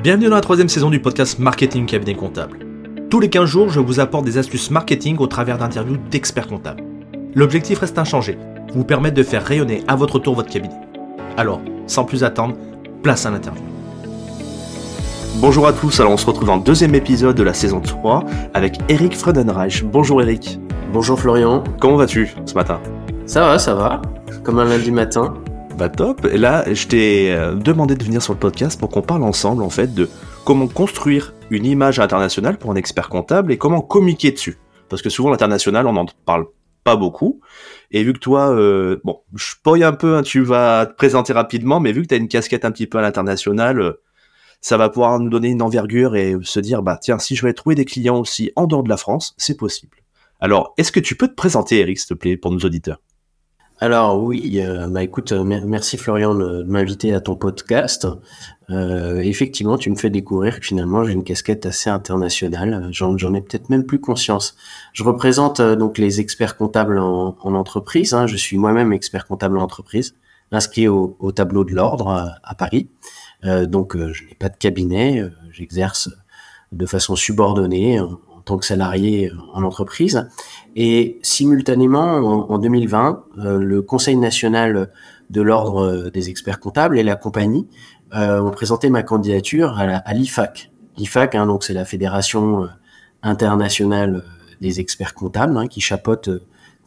Bienvenue dans la troisième saison du podcast Marketing Cabinet Comptable. Tous les 15 jours, je vous apporte des astuces marketing au travers d'interviews d'experts comptables. L'objectif reste inchangé, vous permettre de faire rayonner à votre tour votre cabinet. Alors, sans plus attendre, place à l'interview. Bonjour à tous, alors on se retrouve dans le deuxième épisode de la saison 3 avec Eric Freudenreich. Bonjour Eric. Bonjour Florian. Comment vas-tu ce matin? Ça va, ça va. Comme un lundi matin. Bah top. Et là, je t'ai euh, demandé de venir sur le podcast pour qu'on parle ensemble en fait de comment construire une image internationale pour un expert comptable et comment communiquer dessus. Parce que souvent l'international, on n'en parle pas beaucoup. Et vu que toi, euh, bon, je spoil un peu, hein, tu vas te présenter rapidement, mais vu que tu as une casquette un petit peu à l'international, euh, ça va pouvoir nous donner une envergure et se dire, bah tiens, si je vais trouver des clients aussi en dehors de la France, c'est possible. Alors, est-ce que tu peux te présenter, Eric, s'il te plaît, pour nos auditeurs? Alors oui, euh, bah écoute, euh, merci Florian de, m'inviter à ton podcast. Euh, effectivement, tu me fais découvrir que finalement j'ai une casquette assez internationale. J'en, ai peut-être même plus conscience. Je représente donc les experts comptables en, entreprise. Hein. Je suis moi-même expert comptable en entreprise, inscrit au, tableau de l'ordre à, Paris. donc je n'ai pas de cabinet, j'exerce de façon subordonnée tant que salarié en entreprise. Et simultanément, en, 2020, euh, le Conseil national de l'ordre des experts comptables et la compagnie euh, ont présenté ma candidature à l'IFAC. L'IFAC, hein, donc c'est la fédération euh, internationale des experts comptables hein, qui chapeaute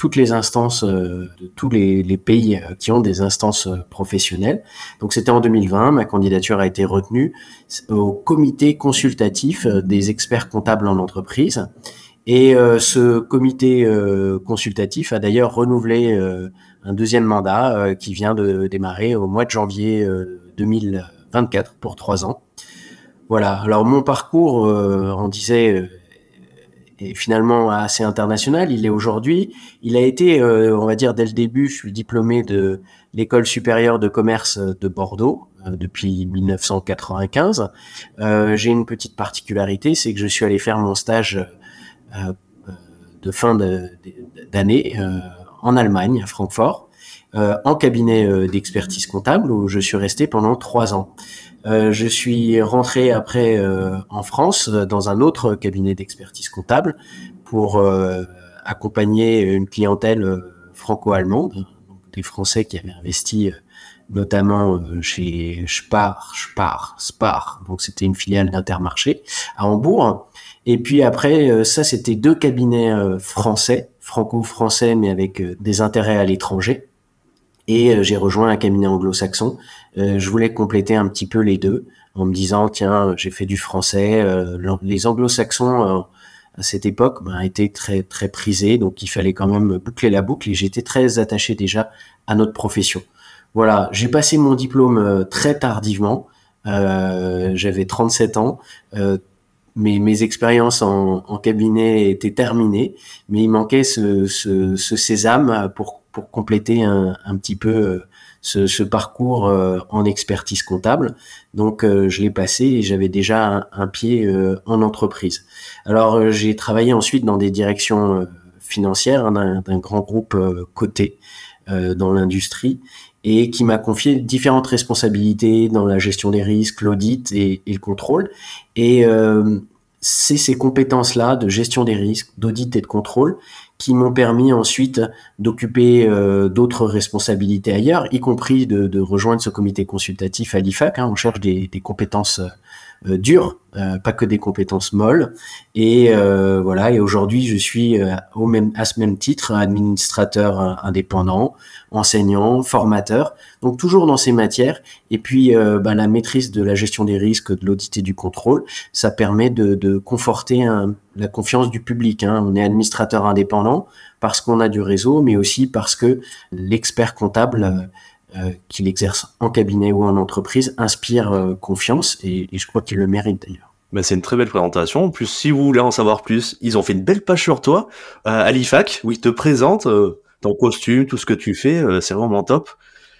toutes les instances de tous les, pays qui ont des instances professionnelles. Donc c'était en 2020, ma candidature a été retenue au comité consultatif des experts comptables en entreprise. Et euh, ce comité euh, consultatif a d'ailleurs renouvelé euh, un deuxième mandat qui vient de démarrer au mois de janvier 2024 pour trois ans. Voilà. Alors mon parcours, on disait, est finalement assez international. Il est aujourd'hui. Il a été, on va dire, dès le début, je suis diplômé de l'école supérieure de commerce de Bordeaux depuis 1995. J'ai une petite particularité, c'est que je suis allé faire mon stage euh, de fin d'année euh, en Allemagne, à Francfort, euh, en cabinet d'expertise comptable où je suis resté pendant trois ans. Je suis rentré après en France dans un autre cabinet d'expertise comptable pour accompagner une clientèle franco-allemande, des Français qui avaient investi notamment chez Spar, Spar, Spar, donc c'était une filiale d'Intermarché à Hambourg. Et puis après, euh, ça, c'était deux cabinets euh, français, franco-français, mais avec euh, des intérêts à l'étranger. Et j'ai rejoint un cabinet anglo-saxon. je voulais compléter un petit peu les deux en me disant, tiens, j'ai fait du français. les anglo-saxons, à cette époque, ben, étaient très, très prisés. Donc, il fallait quand même boucler la boucle. Et j'étais très attaché déjà à notre profession. Voilà, j'ai passé mon diplôme très tardivement. Euh, j'avais 37 ans. Euh, mes, mes expériences en, en, cabinet étaient terminées, mais il manquait ce, ce, ce sésame pour, pour compléter un, petit peu euh, ce, parcours euh, en expertise comptable. Donc euh, je l'ai passé et j'avais déjà un, pied en entreprise. Alors j'ai travaillé ensuite dans des directions financières hein, d'un grand groupe coté dans l'industrie et qui m'a confié différentes responsabilités dans la gestion des risques, l'audit et, le contrôle. Et c'est ces compétences-là de gestion des risques, d'audit et de contrôle qui m'ont permis ensuite d'occuper euh, d'autres responsabilités ailleurs, y compris de, rejoindre ce comité consultatif à l'IFAC. Hein, on cherche des, des compétences euh, dures, euh, pas que des compétences molles. Et euh, voilà. Et aujourd'hui, je suis au même à ce même titre administrateur indépendant, enseignant, formateur. Donc toujours dans ces matières. Et puis bah, la maîtrise de la gestion des risques, de l'audit et du contrôle, ça permet de, de conforter la confiance du public. Hein. On est administrateur indépendant parce qu'on a du réseau, mais aussi parce que l'expert comptable euh, qu'il exerce en cabinet ou en entreprise inspire euh, confiance et, je crois qu'il le mérite d'ailleurs. Bah, c'est une très belle présentation. En plus, si vous voulez en savoir plus, ils ont fait une belle page sur toi euh, à l'IFAC où ils te présentent ton costume, tout ce que tu fais. c'est vraiment top.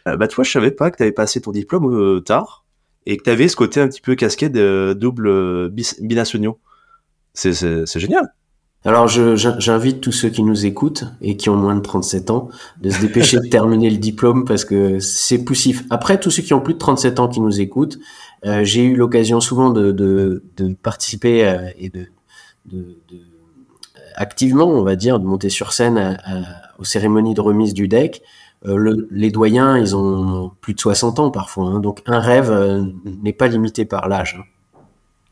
bah toi, je savais pas que tu avais passé ton diplôme tard et que tu avais ce côté un petit peu casquette double binationaux. C'est génial. Alors, j'invite tous ceux qui nous écoutent et qui ont moins de 37 ans de se dépêcher de terminer le diplôme parce que c'est poussif. Après, tous ceux qui ont plus de 37 ans qui nous écoutent, euh, j'ai eu l'occasion souvent de, participer euh, et de, de, activement, on va dire, de monter sur scène aux cérémonies de remise du deck. Euh, le, les doyens, ils ont plus de 60 ans parfois, hein, donc un rêve n'est pas limité par l'âge.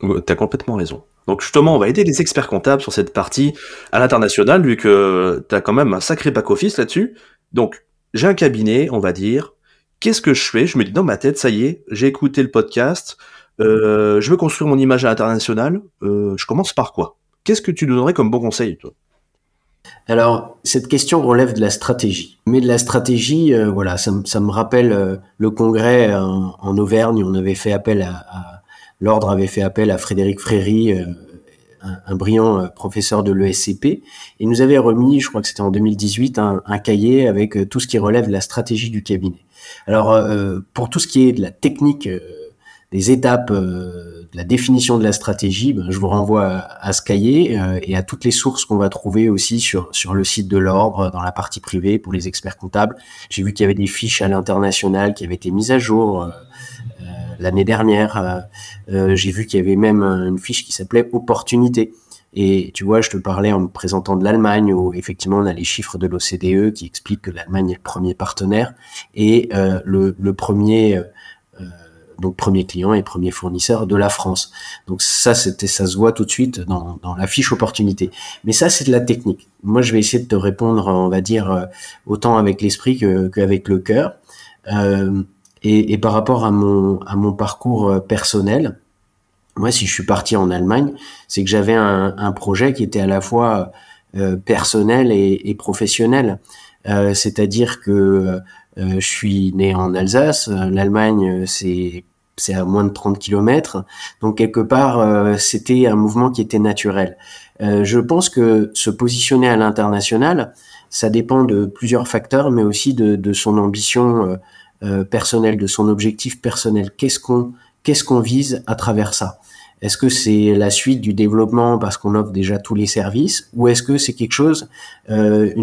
Hein. T'as complètement raison. Donc justement, on va aider les experts comptables sur cette partie à l'international, vu que tu as quand même un sacré back-office là-dessus. Donc, j'ai un cabinet, on va dire. Qu'est-ce que je fais? Je me dis dans ma tête, ça y est, j'ai écouté le podcast, euh, je veux construire mon image à l'international. Euh, je commence par quoi? Qu'est-ce que tu donnerais comme bon conseil, toi? Alors, cette question relève de la stratégie. Mais de la stratégie, euh, voilà, ça, me rappelle le congrès en, Auvergne. On avait fait appel à l'ordre avait fait appel à Frédéric Fréry, euh, un, brillant euh, professeur de l'ESCP, et nous avait remis, je crois que c'était en 2018, un, cahier avec euh, tout ce qui relève de la stratégie du cabinet. Alors, pour tout ce qui est de la technique, des étapes, de la définition de la stratégie, ben, je vous renvoie à, ce cahier et à toutes les sources qu'on va trouver aussi sur, sur le site de l'ordre, dans la partie privée pour les experts comptables. J'ai vu qu'il y avait des fiches à l'international qui avaient été mises à jour l'année dernière. Euh, euh, j'ai vu qu'il y avait même une fiche qui s'appelait opportunité. Et tu vois, je te parlais en me présentant de l'Allemagne où effectivement on a les chiffres de l'OCDE qui expliquent que l'Allemagne est le premier partenaire et euh, le, premier euh, donc premier client et premier fournisseur de la France. Donc ça c'était ça se voit tout de suite dans, dans la fiche opportunité. Mais ça c'est de la technique. Moi je vais essayer de te répondre on va dire autant avec l'esprit qu'avec le cœur. Euh, et, et, par rapport à mon, à mon parcours euh, personnel, moi, si je suis parti en Allemagne, c'est que j'avais un, un, projet qui était à la fois euh, personnel et, et professionnel. Euh, C'est-à-dire que euh, je suis né en Alsace, l'Allemagne, c'est c'est à moins de 30 kilomètres, donc quelque part, c'était un mouvement qui était naturel. je pense que se positionner à l'international, ça dépend de plusieurs facteurs, mais aussi de, de son ambition euh, personnel, de son objectif personnel. Qu'est-ce qu'on qu'est-ce qu'on vise à travers ça? Est-ce que c'est la suite du développement parce qu'on offre déjà tous les services, ou est-ce que c'est quelque chose, euh,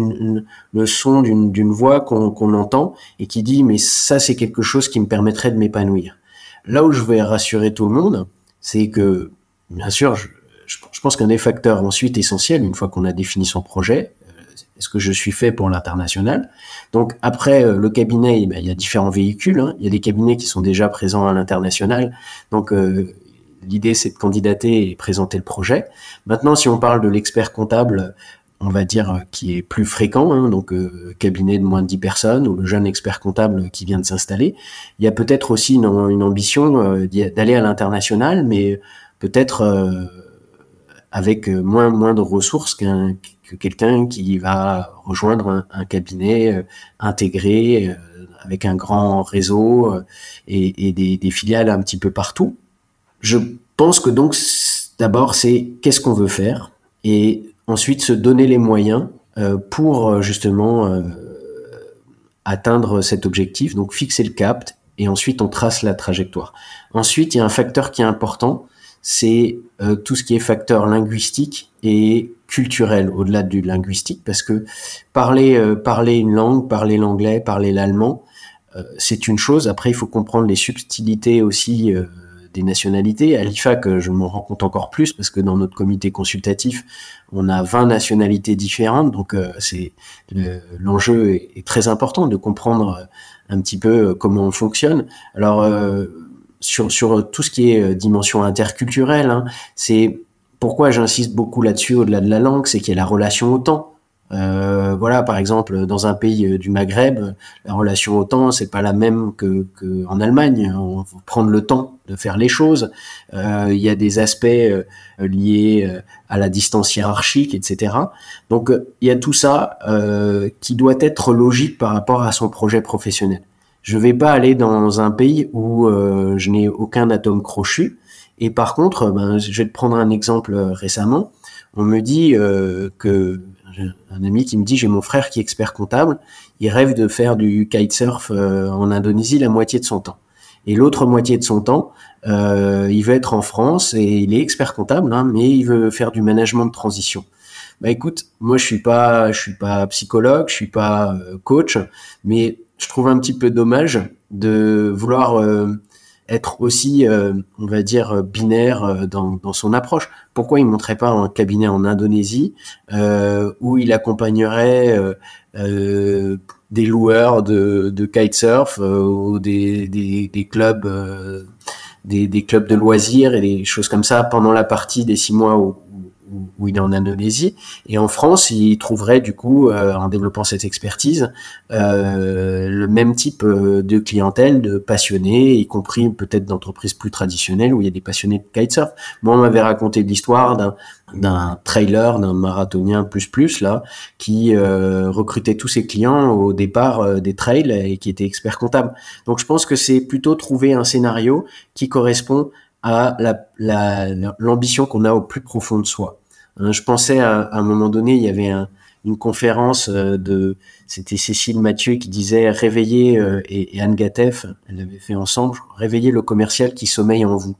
le son d'une voix qu'on entend et qui dit mais ça c'est quelque chose qui me permettrait de m'épanouir? Là où je vais rassurer tout le monde, c'est que bien sûr, je, je pense qu'un des facteurs ensuite essentiels, une fois qu'on a défini son projet, est-ce que je suis fait pour l'international Donc après euh, le cabinet, eh ben, il y a différents véhicules. Hein. Il y a des cabinets qui sont déjà présents à l'international. Donc euh, l'idée c'est de candidater et présenter le projet. Maintenant, si on parle de l'expert comptable, on va dire euh, qui est plus fréquent, hein, donc cabinet de moins de 10 personnes ou le jeune expert comptable qui vient de s'installer, il y a peut-être aussi une, ambition d'aller à l'international, mais peut-être avec moins moins de ressources qu'un que quelqu'un qui va rejoindre un, cabinet euh, intégré euh, avec un grand réseau euh, et, des, des, filiales un petit peu partout. Je pense que donc d'abord c'est qu'est-ce qu'on veut faire et ensuite se donner les moyens pour justement atteindre cet objectif, donc fixer le cap et ensuite on trace la trajectoire. Ensuite, il y a un facteur qui est important, c'est tout ce qui est facteur linguistique et culturel au-delà du linguistique parce que parler euh, parler une langue, parler l'anglais, parler l'allemand, euh, c'est une chose. Après, il faut comprendre les subtilités aussi euh, des nationalités. À l'IFAC, je m'en rends compte encore plus parce que dans notre comité consultatif, on a 20 nationalités différentes. Donc, c'est l'enjeu est, très important de comprendre un petit peu comment on fonctionne. Alors, sur, sur tout ce qui est dimension interculturelle, hein, c'est pourquoi j'insiste beaucoup là-dessus au-delà de la langue, c'est qu'il y a la relation au temps. Euh, voilà, par exemple, dans un pays euh, du Maghreb, la relation au temps, c'est pas la même que, que en Allemagne. On faut prendre le temps de faire les choses. Euh, il y a des aspects euh, liés euh, à la distance hiérarchique, etc. Donc, il y a tout ça qui doit être logique par rapport à son projet professionnel. Je vais pas aller dans un pays où je n'ai aucun atome crochu et par contre, ben, je vais te prendre un exemple euh, récemment. On me dit euh, que un ami qui me dit j'ai mon frère qui est expert comptable, il rêve de faire du kitesurf euh, en Indonésie la moitié de son temps. Et l'autre moitié de son temps, euh, il veut être en France et il est expert comptable, hein, mais il veut faire du management de transition. Bah écoute, moi je suis pas, je suis pas psychologue, je suis pas euh, coach, mais je trouve un petit peu dommage de vouloir euh, être aussi, euh, on va dire, binaire dans, son approche. Pourquoi il montrait pas un cabinet en Indonésie où il accompagnerait des loueurs de, kitesurf ou des, clubs des, des, clubs de loisirs et des choses comme ça pendant la partie des six mois où, où, il est en Indonésie. Et en France, il trouverait du coup, euh, en développant cette expertise, euh, le même type euh, de clientèle, de passionnés, y compris peut-être d'entreprises plus traditionnelles où il y a des passionnés de kitesurf. Moi, on m'avait raconté l'histoire d'un d'un trailer, d'un marathonien plus plus là, qui euh, recrutait tous ses clients au départ des trails et qui était expert comptable. Donc je pense que c'est plutôt trouver un scénario qui correspond à l'ambition la, qu'on a au plus profond de soi. Hein, je pensais à, un moment donné, il y avait une conférence euh, de, c'était Cécile Mathieu qui disait réveiller euh, et, Anne Gattef, elle l'avait fait ensemble, réveiller le commercial qui sommeille en vous.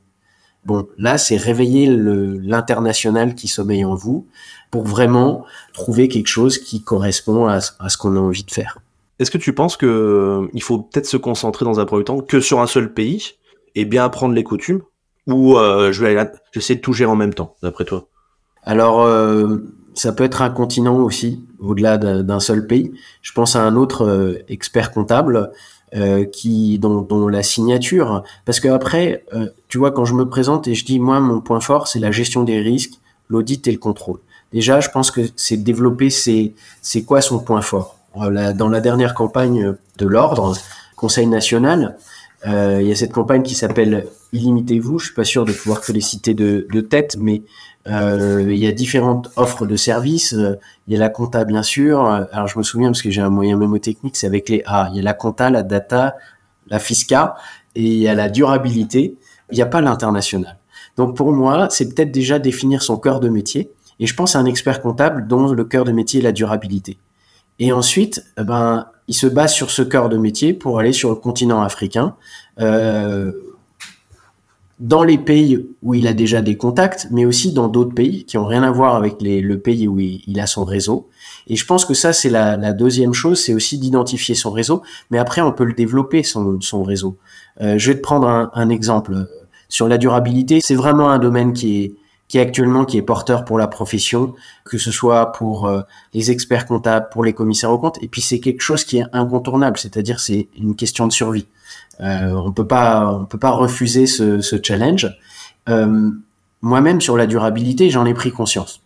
Bon, là, c'est réveiller l'international qui sommeille en vous pour vraiment trouver quelque chose qui correspond à, à ce qu'on a envie de faire. Est-ce que tu penses que euh, il faut peut-être se concentrer dans un premier temps que sur un seul pays et bien apprendre les coutumes ou euh, je vais j'essaie de tout gérer en même temps, d'après toi Alors, euh, ça peut être un continent aussi, au-delà d'un seul pays. Je pense à un autre euh, expert comptable qui dont, dont, la signature, parce que après, tu vois, quand je me présente et je dis moi mon point fort, c'est la gestion des risques, l'audit et le contrôle. Déjà, je pense que c'est développer c'est c'est quoi son point fort. Dans la dernière campagne de l'ordre, Conseil national, euh, il y a cette campagne qui s'appelle Illimitez-vous. Je suis pas sûr de pouvoir te les citer de, de tête, mais euh, il y a différentes offres de services. Il y a la compta, bien sûr. Alors, je me souviens parce que j'ai un moyen mémotechnique, c'est avec les A. Il y a la compta, la data, la fisca, et il y a la durabilité. Il n'y a pas l'international. Donc, pour moi, c'est peut-être déjà définir son cœur de métier. Et je pense à un expert comptable dont le cœur de métier est la durabilité. Et ensuite, eh ben, il se base sur ce cœur de métier pour aller sur le continent africain, euh, dans les pays où il a déjà des contacts, mais aussi dans d'autres pays qui ont rien à voir avec le pays où il, a son réseau. Et je pense que ça, c'est la, deuxième chose, c'est aussi d'identifier son réseau, mais après, on peut le développer, son, réseau. Euh, je vais te prendre un exemple. Sur la durabilité, c'est vraiment un domaine qui est, qui est actuellement qui est porteur pour la profession, que ce soit pour euh, les experts comptables, pour les commissaires aux comptes, et puis c'est quelque chose qui est incontournable, c'est-à-dire c'est une question de survie. Euh, on peut pas on peut pas refuser ce, ce challenge. Euh, Moi-même sur la durabilité, j'en ai pris conscience.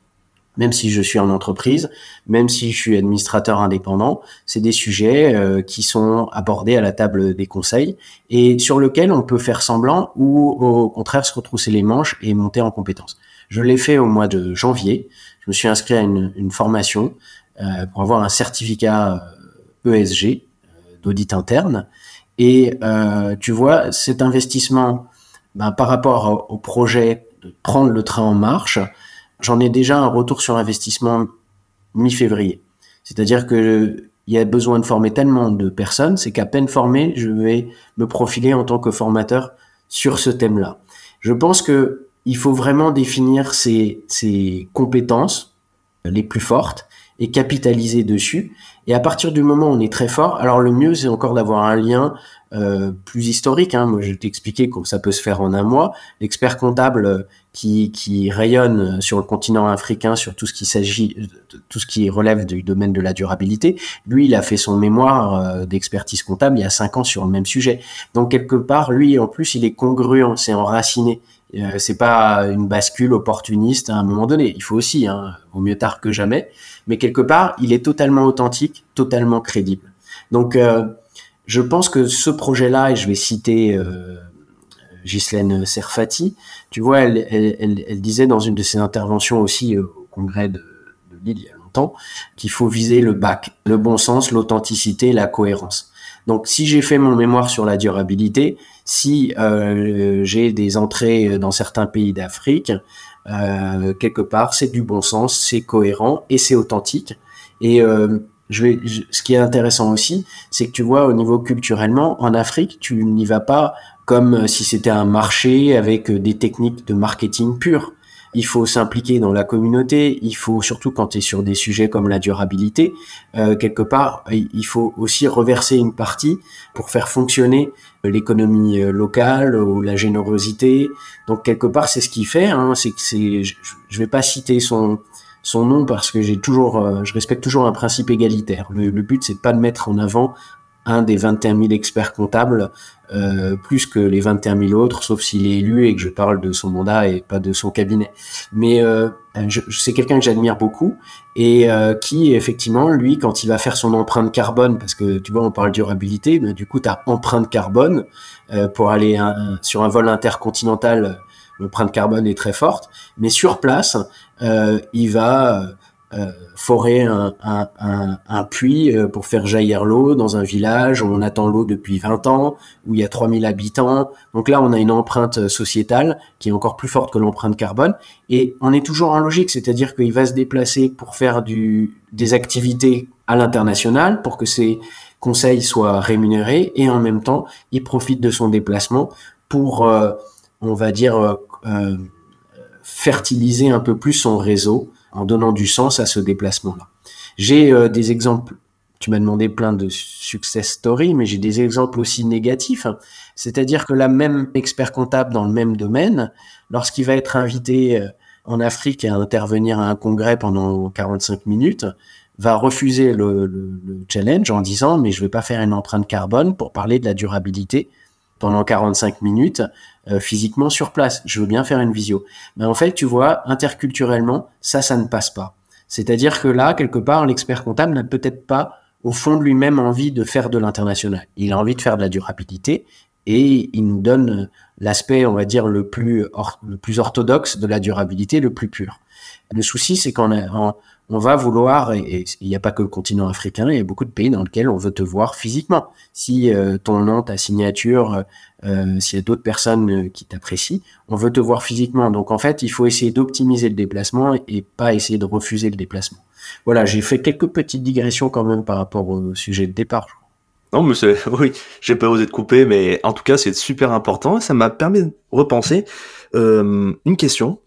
Même si je suis en entreprise, même si je suis administrateur indépendant, c'est des sujets euh, qui sont abordés à la table des conseils et sur lesquels on peut faire semblant ou au contraire se retrousser les manches et monter en compétences. Je l'ai fait au mois de janvier. Je me suis inscrit à une, formation euh, pour avoir un certificat ESG euh, e euh, d'audit interne. Et tu vois, cet investissement, ben, par rapport au, projet de prendre le train en marche, j'en ai déjà un retour sur investissement mi-février. C'est-à-dire que il y a besoin de former tellement de personnes, c'est qu'à peine formé, je vais me profiler en tant que formateur sur ce thème-là. Je pense que il faut vraiment définir ses, compétences les plus fortes et capitaliser dessus. Et à partir du moment où on est très fort, alors le mieux c'est encore d'avoir un lien euh, plus historique. Hein. Moi, je comment ça peut se faire en un mois. L'expert comptable euh, qui, rayonne sur le continent africain sur tout ce qui s'agit, tout ce qui relève du domaine de la durabilité, lui, il a fait son mémoire euh, d'expertise comptable il y a cinq ans sur le même sujet. Donc quelque part, lui, en plus, il est congruent, c'est enraciné. Euh, c'est pas une bascule opportuniste à un moment donné. Il faut aussi, hein, au mieux tard que jamais. Mais quelque part, il est totalement authentique, totalement crédible. Donc, euh, je pense que ce projet-là, et je vais citer euh, Ghislaine Serfati, tu vois, elle, disait dans une de ses interventions aussi au congrès de, de Lille il y a longtemps qu'il faut viser le bac, le bon sens, l'authenticité, la cohérence. Donc, si j'ai fait mon mémoire sur la durabilité, si euh, j'ai des entrées dans certains pays d'Afrique, euh, quelque part, c'est du bon sens, c'est cohérent et c'est authentique. Et euh, je vais, ce qui est intéressant aussi, c'est que tu vois, au niveau culturellement, en Afrique, tu n'y vas pas comme si c'était un marché avec des techniques de marketing pures. Il faut s'impliquer dans la communauté, il faut surtout quand tu es sur des sujets comme la durabilité, euh, quelque part, il faut aussi reverser une partie pour faire fonctionner l'économie euh, locale ou la générosité. Donc quelque part, c'est ce qu'il fait. Hein, c'est que c'est, je, je vais pas citer son son nom parce que j'ai toujours, euh, je respecte toujours un principe égalitaire. Le, le but, c'est pas de mettre en avant un des 21 000 experts comptables euh, plus que les 21 000 autres, sauf s'il est élu et que je parle de son mandat et pas de son cabinet. Mais euh, c'est quelqu'un que j'admire beaucoup et euh, qui, effectivement, lui, quand il va faire son empreinte carbone, parce que tu vois, on parle durabilité, mais du coup, tu empreinte carbone euh, pour aller sur un vol intercontinental. L'empreinte carbone est très forte, mais sur place, euh, il va euh, forer un, un, un, puits euh, pour faire jaillir l'eau dans un village où on attend l'eau depuis 20 ans, où il y a 3000 habitants. Donc là, on a une empreinte sociétale qui est encore plus forte que l'empreinte carbone. Et on est toujours en logique, c'est-à-dire qu'il va se déplacer pour faire du, des activités à l'international, pour que ses conseils soient rémunérés, et en même temps, il profite de son déplacement pour, euh, on va dire, euh, euh fertiliser un peu plus son réseau en donnant du sens à ce déplacement-là. J'ai euh, des exemples, tu m'as demandé plein de success stories, mais j'ai des exemples aussi négatifs. Hein. C'est-à-dire que la même expert comptable dans le même domaine, lorsqu'il va être invité euh, en Afrique à intervenir à un congrès pendant 45 minutes, va refuser le, le, le, challenge en disant mais je vais pas faire une empreinte carbone pour parler de la durabilité pendant 45 minutes euh, physiquement sur place. Je veux bien faire une visio. Mais en fait, tu vois, interculturellement, ça, ça ne passe pas. C'est-à-dire que là, quelque part, l'expert comptable n'a peut-être pas au fond de lui-même envie de faire de l'international. Il a envie de faire de la durabilité et il nous donne l'aspect, on va dire, le plus, orthodoxe de la durabilité, le plus pur. Le souci, c'est qu'on on va vouloir, et il n'y a pas que le continent africain, il y a beaucoup de pays dans lesquels on veut te voir physiquement. Si euh, ton nom, ta signature, euh, s'il y a d'autres personnes euh, qui t'apprécient, on veut te voir physiquement. Donc en fait, il faut essayer d'optimiser le déplacement et pas essayer de refuser le déplacement. Voilà, j'ai fait quelques petites digressions quand même par rapport au sujet de départ. Non, mais oui, j'ai pas osé te couper, mais en tout cas, c'est super important ça m'a permis de repenser euh, une question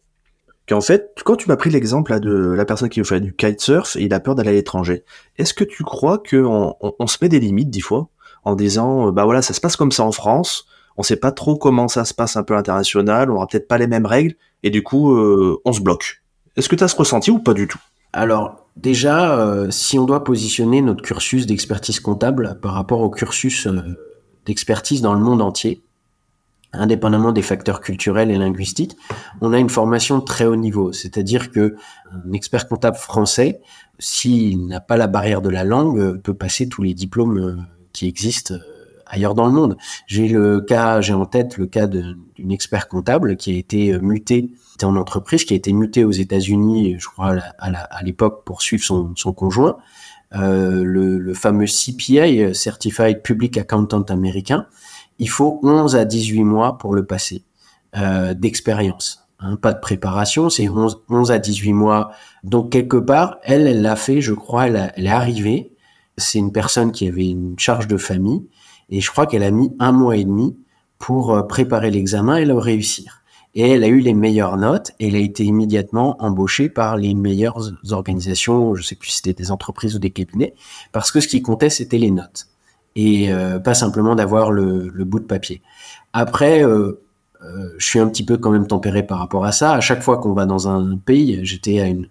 qu'en fait, quand tu m'as pris l'exemple de la personne qui veut faire du kitesurf et il a peur d'aller à l'étranger, est-ce que tu crois qu'on on, on, se met des limites des fois en disant, euh, bah voilà, ça se passe comme ça en France, on sait pas trop comment ça se passe un peu à l'international, on aura peut-être pas les mêmes règles et du coup, euh, on se bloque. Est-ce que tu as ce ressenti ou pas du tout? Alors, déjà, euh, si on doit positionner notre cursus d'expertise comptable par rapport au cursus euh, d'expertise dans le monde entier, indépendamment des facteurs culturels et linguistiques, on a une formation de très haut niveau. C'est-à-dire que un expert comptable français, s'il n'a pas la barrière de la langue, peut passer tous les diplômes euh, qui existent euh, ailleurs dans le monde. J'ai le cas, j'ai en tête le cas d'une expert comptable qui a été euh, mutée, était en entreprise, qui a été mutée aux États-Unis, je crois à l'époque pour suivre son, conjoint, euh, le, fameux CPA, Certified Public Accountant américain, il faut 11 à 18 mois pour le passer euh, d'expérience. Hein, pas de préparation, c'est 11, 11, à 18 mois. Donc quelque part, elle, elle l'a fait, je crois, elle est arrivée. C'est une personne qui avait une charge de famille et je crois qu'elle a mis un mois et demi pour euh, préparer l'examen et le réussir. Et elle a eu les meilleures notes et elle a été immédiatement embauchée par les meilleures organisations, je sais plus si c'était des entreprises ou des cabinets, parce que ce qui comptait, c'était les notes et euh, pas simplement d'avoir le, bout de papier. Après, euh, je suis un petit peu quand même tempéré par rapport à ça. À chaque fois qu'on va dans un pays, j'étais à une,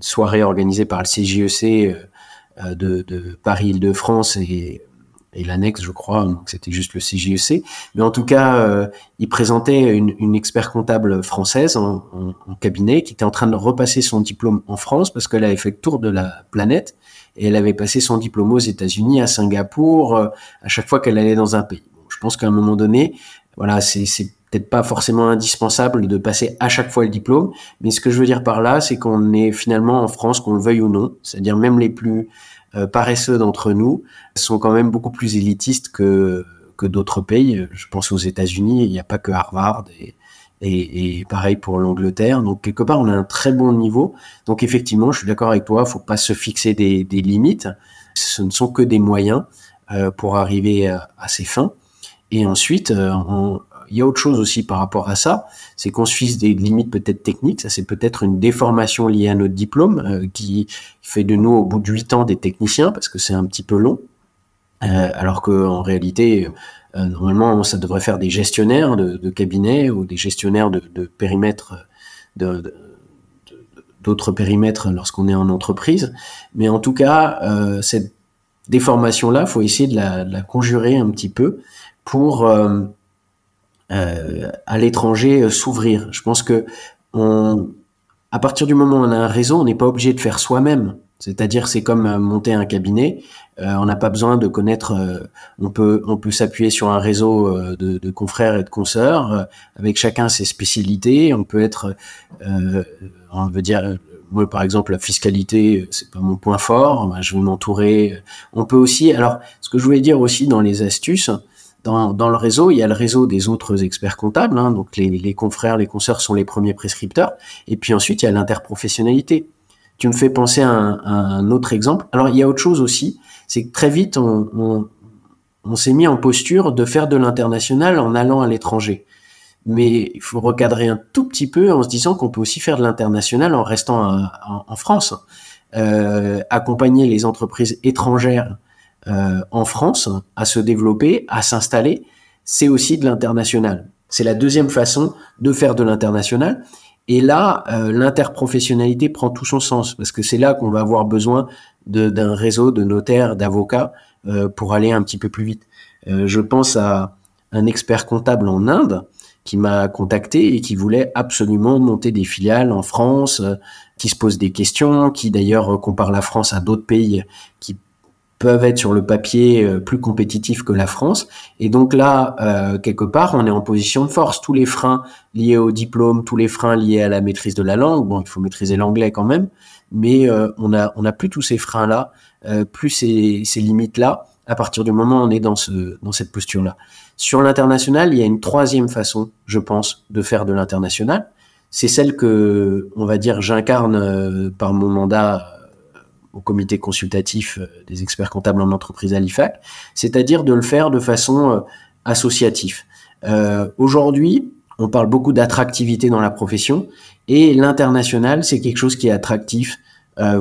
soirée organisée par le CJEC euh, de, de Paris-Île-de-France et, et l'annexe, je crois, c'était juste le CJEC. Mais en tout cas, euh, il présentait une, expert comptable française en, cabinet qui était en train de repasser son diplôme en France parce qu'elle avait fait le tour de la planète et elle avait passé son diplôme aux États-Unis, à Singapour, euh, à chaque fois qu'elle allait dans un pays. Je pense qu'à un moment donné, voilà, c'est peut-être pas forcément indispensable de passer à chaque fois le diplôme, mais ce que je veux dire par là, c'est qu'on est finalement en France, qu'on le veuille ou non, c'est-à-dire même les plus euh, paresseux d'entre nous sont quand même beaucoup plus élitistes que que d'autres pays. Je pense aux États-Unis, il n'y a pas que Harvard et, pareil pour l'Angleterre. Donc quelque part, on a un très bon niveau. Donc effectivement, je suis d'accord avec toi, faut pas se fixer des, des, limites. Ce ne sont que des moyens euh, pour arriver à, à, ces fins. Et ensuite, euh, il y a autre chose aussi par rapport à ça, c'est qu'on se fixe des limites peut-être techniques. Ça, c'est peut-être une déformation liée à notre diplôme euh, qui fait de nous, au bout de huit ans, des techniciens parce que c'est un petit peu long. Euh, alors qu'en réalité, euh, normalement, ça devrait faire des gestionnaires de, de cabinets ou des gestionnaires de, périmètres d'autres périmètres lorsqu'on est en entreprise. Mais en tout cas, cette déformation-là, faut essayer de la, conjurer un petit peu pour à l'étranger euh, s'ouvrir. Je pense que on, à partir du moment où on a un réseau, on n'est pas obligé de faire soi-même. C'est-à-dire, c'est comme euh, monter un cabinet. Euh, on n'a pas besoin de connaître. Euh, on peut, on peut s'appuyer sur un réseau de, de, confrères et de consoeurs, avec chacun ses spécialités. On peut être, on veut dire, moi par exemple, la fiscalité, c'est pas mon point fort. Je vais m'entourer. On peut aussi. Alors, ce que je voulais dire aussi dans les astuces, dans, le réseau, il y a le réseau des autres experts comptables, hein, donc les, confrères, les consoeurs sont les premiers prescripteurs, et puis ensuite il y a l'interprofessionnalité. Tu me fais penser à un, autre exemple. Alors il y a autre chose aussi, c'est que très vite on, s'est mis en posture de faire de l'international en allant à l'étranger. Mais il faut recadrer un tout petit peu en se disant qu'on peut aussi faire de l'international en restant en, en France. Euh, accompagner les entreprises étrangères euh, en France à se développer, à s'installer, c'est aussi de l'international. C'est la deuxième façon de faire de l'international. Et là, euh, l'interprofessionnalité prend tout son sens parce que c'est là qu'on va avoir besoin d'un réseau de notaires, d'avocats euh, pour aller un petit peu plus vite. Euh, je pense à un expert comptable en Inde qui m'a contacté et qui voulait absolument monter des filiales en France, qui se pose des questions, qui d'ailleurs compare la France à d'autres pays qui peuvent être sur le papier euh, plus compétitifs que la France. Et donc là, euh, quelque part, on est en position de force. Tous les freins liés au diplôme, tous les freins liés à la maîtrise de la langue, bon, il faut maîtriser l'anglais quand même, mais euh, on a on a plus tous ces freins-là, euh, plus ces, ces limites-là, à partir du moment où on est dans ce dans cette posture-là. Sur l'international, il y a une troisième façon, je pense, de faire de l'international. C'est celle que, on va dire, j'incarne euh, par mon mandat au comité consultatif euh, des experts comptables en entreprise à l'IFAC, c'est-à-dire de le faire de façon euh, associative. Euh, Aujourd'hui, on parle beaucoup d'attractivité dans la profession et l'international, c'est quelque chose qui est attractif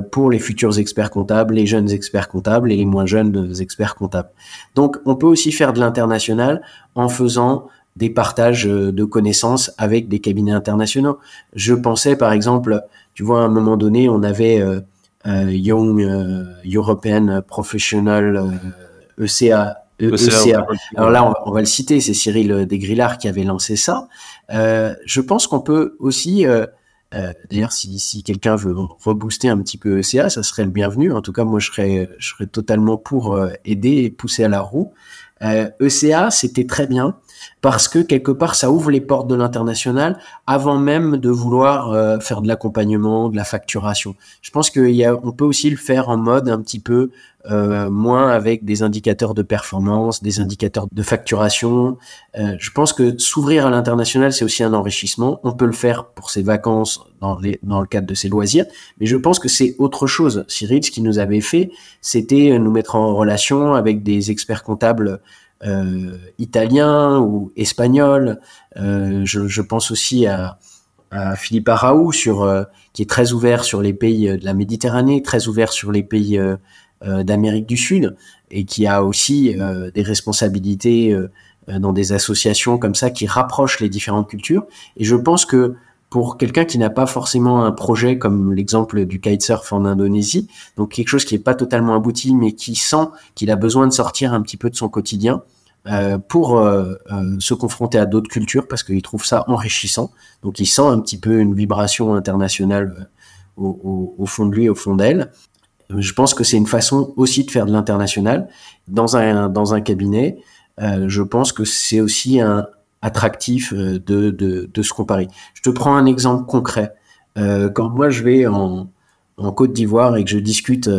pour les futurs experts comptables, les jeunes experts comptables et les moins jeunes experts comptables. Donc, on peut aussi faire de l'international en faisant des partages de connaissances avec des cabinets internationaux. Je pensais, par exemple, tu vois, à un moment donné, on avait Young euh, European Professional ECA. Euh, ECA. E Alors là, on va, on va le citer, c'est Cyril Desgrillard qui avait lancé ça. je pense qu'on peut aussi euh, D'ailleurs, si, si quelqu'un veut rebooster un petit peu ECA, ça serait le bienvenu. En tout cas, moi, je serais, je serais totalement pour aider et pousser à la roue. Euh, ECA, c'était très bien parce que quelque part, ça ouvre les portes de l'international avant même de vouloir euh, faire de l'accompagnement, de la facturation. Je pense qu'on peut aussi le faire en mode un petit peu euh, moins avec des indicateurs de performance, des indicateurs de facturation. Euh, je pense que s'ouvrir à l'international, c'est aussi un enrichissement. On peut le faire pour ses vacances dans, dans le cadre de ses loisirs, mais je pense que c'est autre chose. Cyril, ce qu'il nous avait fait, c'était nous mettre en relation avec des experts comptables euh, italien ou espagnol. Euh, je, je, pense aussi à, à Philippe Araou sur euh, qui est très ouvert sur les pays de la Méditerranée, très ouvert sur les pays euh, d'Amérique du Sud et qui a aussi des responsabilités dans des associations comme ça qui rapprochent les différentes cultures. Et je pense que pour quelqu'un qui n'a pas forcément un projet comme l'exemple du kitesurf en Indonésie, donc quelque chose qui n'est pas totalement abouti, mais qui sent qu'il a besoin de sortir un petit peu de son quotidien, euh, pour euh, euh, se confronter à d'autres cultures parce qu'il trouve ça enrichissant. Donc il sent un petit peu une vibration internationale au, fond de lui, au fond d'elle. Je pense que c'est une façon aussi de faire de l'international dans un dans un cabinet. je pense que c'est aussi un attractif de, de, de se comparer. Je te prends un exemple concret. quand moi je vais en, Côte d'Ivoire et que je discute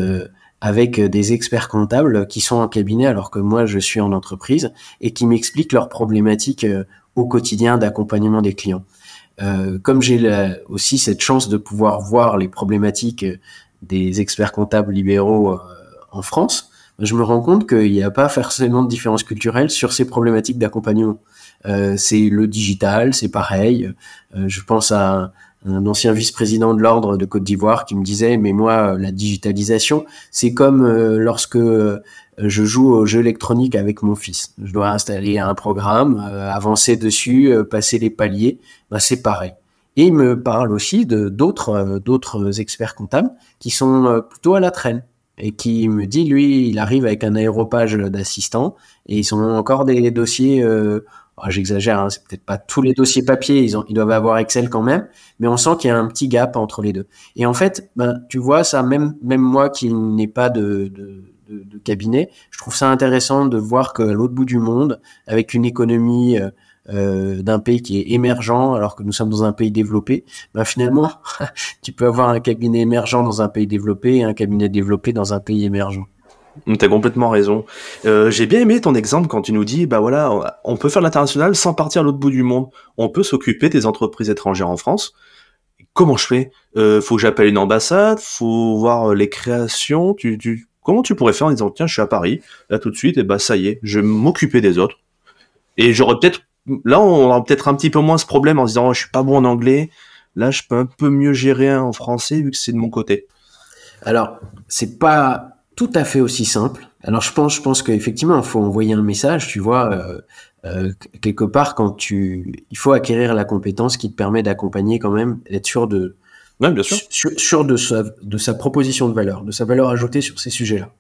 avec des experts comptables qui sont en cabinet alors que moi je suis en entreprise et qui m'expliquent leurs problématiques euh, au quotidien d'accompagnement des clients. Euh, comme j'ai aussi cette chance de pouvoir voir les problématiques euh, des experts comptables libéraux euh, en France, je me rends compte qu'il n'y a pas forcément de différence culturelle sur ces problématiques d'accompagnement. C'est le digital, c'est pareil. je pense à un ancien vice-président de l'ordre de Côte d'Ivoire qui me disait mais moi la digitalisation c'est comme lorsque je joue au jeu électronique avec mon fils. Je dois installer un programme avancer dessus passer les paliers. Ben, c'est pareil et il me parle aussi de d'autres euh, d'autres experts comptables qui sont euh, plutôt à la traîne et qui me dit lui il arrive avec un aéropage d'assistants et ils sont encore des dossiers euh, j'exagère hein, c'est peut-être pas tous les dossiers papier ils, ont, ils doivent avoir Excel quand même mais on sent qu'il y a un petit gap entre les deux et en fait ben tu vois ça même même moi qui n'ai pas de, de de, cabinet. Je trouve ça intéressant de voir qu'à l'autre bout du monde, avec une économie euh, d'un pays qui est émergent alors que nous sommes dans un pays développé, ben finalement, tu peux avoir un cabinet émergent dans un pays développé et un cabinet développé dans un pays émergent. T'as complètement raison. Euh, J'ai bien aimé ton exemple quand tu nous dis, bah voilà, on peut faire l'international sans partir à l'autre bout du monde. On peut s'occuper des entreprises étrangères en France. Comment je fais? Euh, Faut que j'appelle une ambassade Faut voir les créations tu, tu... Comment tu pourrais faire en disant, tiens, je suis à Paris, là tout de suite, et bah ça y est, je vais m'occuper des autres. Et j'aurais peut-être là, on a peut-être un petit peu moins ce problème en se disant, oh, je suis pas bon en anglais. Là, je peux un peu mieux gérer en français vu que c'est de mon côté. Alors, c'est pas tout à fait aussi simple. Alors, je pense, je pense qu'effectivement, il faut envoyer un message, tu vois, euh, euh, quelque part, quand tu, il faut acquérir la compétence qui te permet d'accompagner quand même, d'être sûr de, ouais, bien sûr. sûr, de sa, de sa proposition de valeur, de sa valeur ajoutée sur ces sujets-là.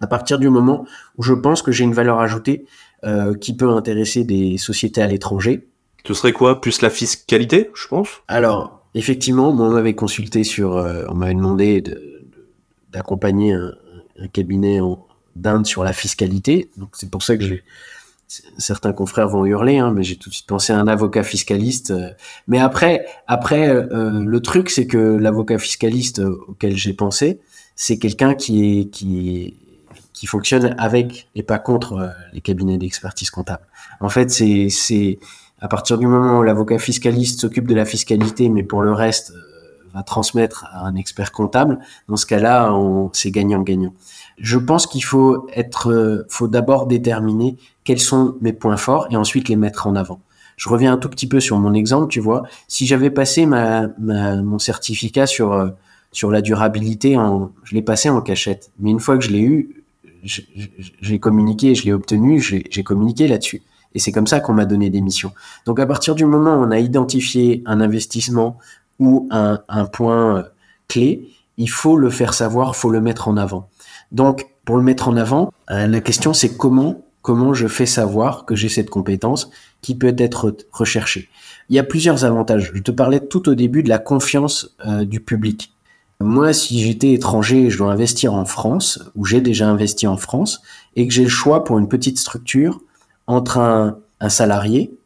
À partir du moment où je pense que j'ai une valeur ajoutée, euh, qui peut intéresser des sociétés à l'étranger. Ce serait quoi? Plus la fiscalité, je pense? Alors, effectivement, on m'avait consulté sur... On m'avait demandé d'accompagner un, un, cabinet d'Inde sur la fiscalité. Donc c'est pour ça que j'ai certains confrères vont hurler, hein, mais j'ai tout de suite pensé à un avocat fiscaliste. Mais après, après, euh, le truc, c'est que l'avocat fiscaliste auquel j'ai pensé, c'est quelqu'un qui est, qui qui fonctionne avec et pas contre euh, les cabinets d'expertise comptable. En fait, c'est c'est à partir du moment où l'avocat fiscaliste s'occupe de la fiscalité, mais pour le reste euh, transmettre à un expert comptable. Dans ce cas-là, c'est gagnant-gagnant. Je pense qu'il faut être, euh, faut d'abord déterminer quels sont mes points forts et ensuite les mettre en avant. Je reviens un tout petit peu sur mon exemple, tu vois. Si j'avais passé ma, mon certificat sur sur la durabilité, en, je l'ai passé en cachette. Mais une fois que je l'ai eu, j'ai communiqué, je l'ai obtenu, j'ai communiqué là-dessus. Et c'est comme ça qu'on m'a donné des missions. Donc à partir du moment où on a identifié un investissement ou un, un point euh, clé, il faut le faire savoir, faut le mettre en avant. Donc pour le mettre en avant, euh, la question c'est comment comment je fais savoir que j'ai cette compétence qui peut être recherchée. Il y a plusieurs avantages. Je te parlais tout au début de la confiance euh, du public. Moi, si j'étais étranger et je dois investir en France, ou j'ai déjà investi en France, et que j'ai le choix pour une petite structure entre un, salarié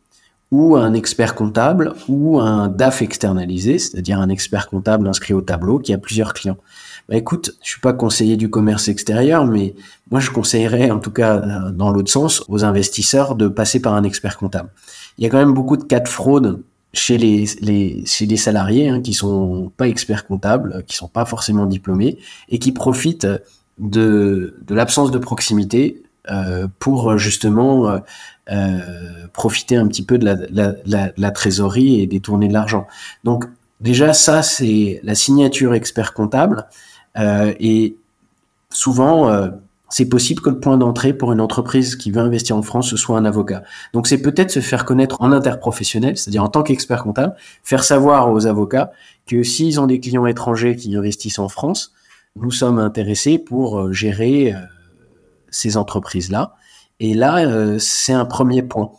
ou un expert comptable ou un DAF externalisé, c'est-à-dire un expert comptable inscrit au tableau qui a plusieurs clients. Bah écoute, je suis pas conseiller du commerce extérieur, mais moi je conseillerais, en tout cas euh, dans l'autre sens, aux investisseurs de passer par un expert comptable. Il y a quand même beaucoup de cas de fraude chez les, salariés hein, qui sont pas experts comptables, qui sont pas forcément diplômés et qui profitent de, l'absence de proximité euh, pour justement euh, euh, profiter un petit peu de la, trésorerie et détourner de l'argent. Donc déjà ça c'est la signature expert comptable euh, et souvent euh, c'est possible que le point d'entrée pour une entreprise qui veut investir en France, ce soit un avocat. Donc c'est peut-être se faire connaître en interprofessionnel, c'est-à-dire en tant qu'expert comptable, faire savoir aux avocats que s'ils ont des clients étrangers qui investissent en France, nous sommes intéressés pour euh, gérer euh, ces entreprises-là. Et là, euh, c'est un premier point.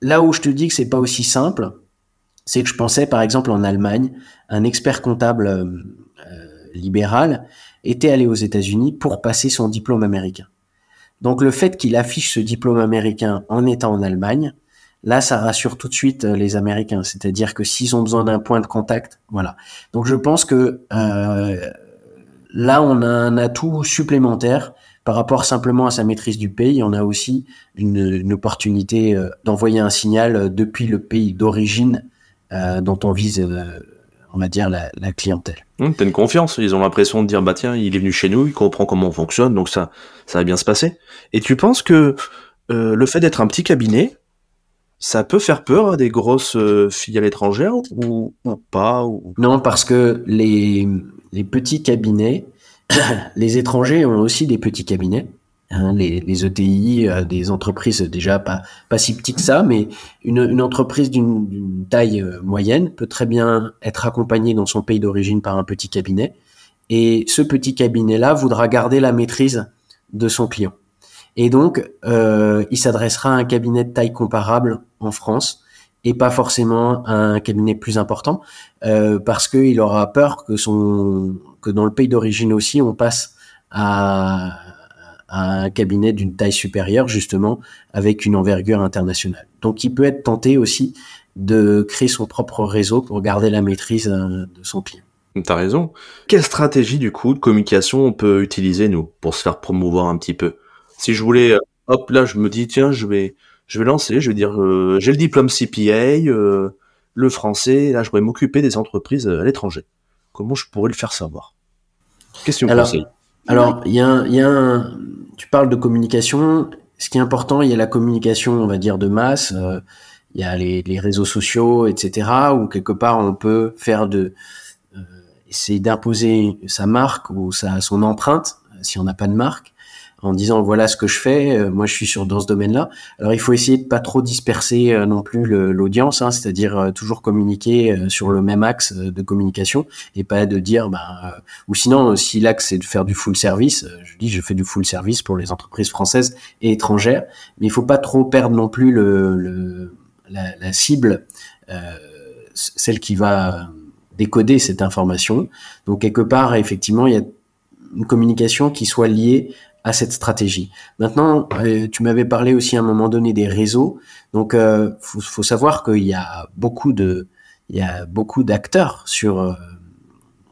là où je te dis que c'est pas aussi simple, c'est que je pensais par exemple en Allemagne, un expert comptable libéral était allé aux États-Unis pour passer son diplôme américain. Donc le fait qu'il affiche ce diplôme américain en étant en Allemagne, là ça rassure tout de suite euh, les Américains. C'est-à-dire que s'ils ont besoin d'un point de contact, voilà. Donc je pense que euh, là on a un atout supplémentaire par rapport simplement à sa maîtrise du pays. On a aussi une, une opportunité euh, d'envoyer un signal depuis le pays d'origine euh, dont on vise on va dire, la, clientèle. Hum, T'as une confiance, ils ont l'impression de dire, bah tiens, il est venu chez nous, il comprend comment on fonctionne, donc ça, ça va bien se passer. Et tu penses que euh, le fait d'être un petit cabinet, ça peut faire peur à des grosses euh, filiales étrangères ou, pas Non, parce que les, les petits cabinets, les étrangers ont aussi des petits cabinets. Hein, les, les, ETI, euh, des entreprises déjà pas, pas si petites que ça, mais une, entreprise d'une taille euh, moyenne peut très bien être accompagnée dans son pays d'origine par un petit cabinet. Et ce petit cabinet-là voudra garder la maîtrise de son client. Et donc, euh, il s'adressera à un cabinet de taille comparable en France et pas forcément à un cabinet plus important, parce qu'il aura peur que son que dans le pays d'origine aussi, on passe à un cabinet d'une taille supérieure, justement, avec une envergure internationale. Donc, il peut être tenté aussi de créer son propre réseau pour garder la maîtrise euh, de son client. T'as raison. Quelle stratégie, du coup, de communication on peut utiliser, nous, pour se faire promouvoir un petit peu? Si je voulais, euh, hop, là, je me dis, tiens, je vais, je vais lancer, je vais dire, euh, j'ai le diplôme CPA, le français, là, je pourrais m'occuper des entreprises à l'étranger. Comment je pourrais le faire savoir? Qu'est-ce que tu me conseilles alors, il y a, y a un, tu parles de communication. Ce qui est important, il y a la communication, on va dire, de masse. Euh, il y a les, les, réseaux sociaux, etc. Où quelque part, on peut faire de, euh, essayer d'imposer sa marque ou sa, son empreinte, si on n'a pas de marque en disant voilà ce que je fais, euh, moi je suis sur dans ce domaine-là. Alors il faut essayer de pas trop disperser euh, non plus l'audience, hein, c'est-à-dire euh, toujours communiquer sur le même axe de communication et pas de dire bah ou sinon si l'axe c'est de faire du full service, je dis je fais du full service pour les entreprises françaises et étrangères, mais il faut pas trop perdre non plus le, le la, la, cible, celle qui va décoder cette information. Donc quelque part effectivement il y a une communication qui soit liée à cette stratégie. Maintenant, euh, tu m'avais parlé aussi à un moment donné des réseaux. Donc, euh, faut, savoir qu'il y a beaucoup de, il y a beaucoup d'acteurs sur euh,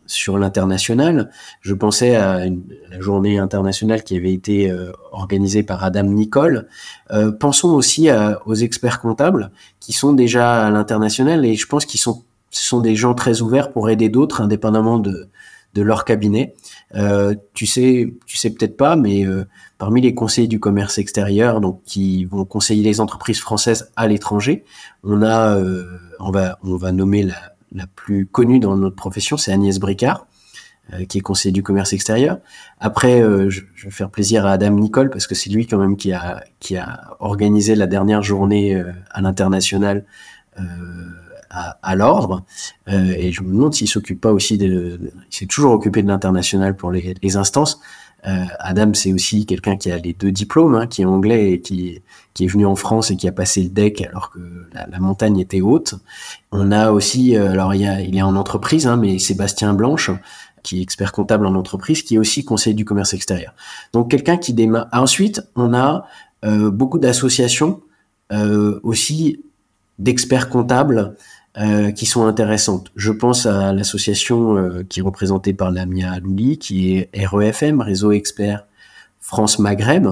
sur l'international. Je pensais à la journée internationale qui avait été organisée par Adam Nicole. pensons aussi aux experts comptables qui sont déjà à l'international et je pense qu'ils sont sont des gens très ouverts pour aider d'autres indépendamment de de leur cabinet. Euh, tu sais, tu sais peut-être pas, mais euh, parmi les conseillers du commerce extérieur, donc qui vont conseiller les entreprises françaises à l'étranger, on a, euh, on va, on va nommer la, la plus connue dans notre profession, c'est Agnès Bricard, qui est conseiller du commerce extérieur. Après, je, vais faire plaisir à Adam Nicole parce que c'est lui quand même qui a, qui a organisé la dernière journée à l'international à, l'ordre. Euh, et je me demande s'il s'occupe pas aussi de, il s'est toujours occupé de l'international pour les, instances. Euh, Adam, c'est aussi quelqu'un qui a les deux diplômes, hein, qui est anglais et qui, qui est venu en France et qui a passé le deck alors que la, montagne était haute. On a aussi, euh, alors il, y a, il est en entreprise, hein, mais Sébastien Blanche, qui est expert comptable en entreprise, qui est aussi conseiller du commerce extérieur. Donc quelqu'un qui démarre. Ensuite, on a beaucoup d'associations aussi d'experts comptables euh, qui sont intéressantes. Je pense à l'association euh, qui est représentée par Lamia Louli, qui est REFM, Réseau Expert France Maghreb.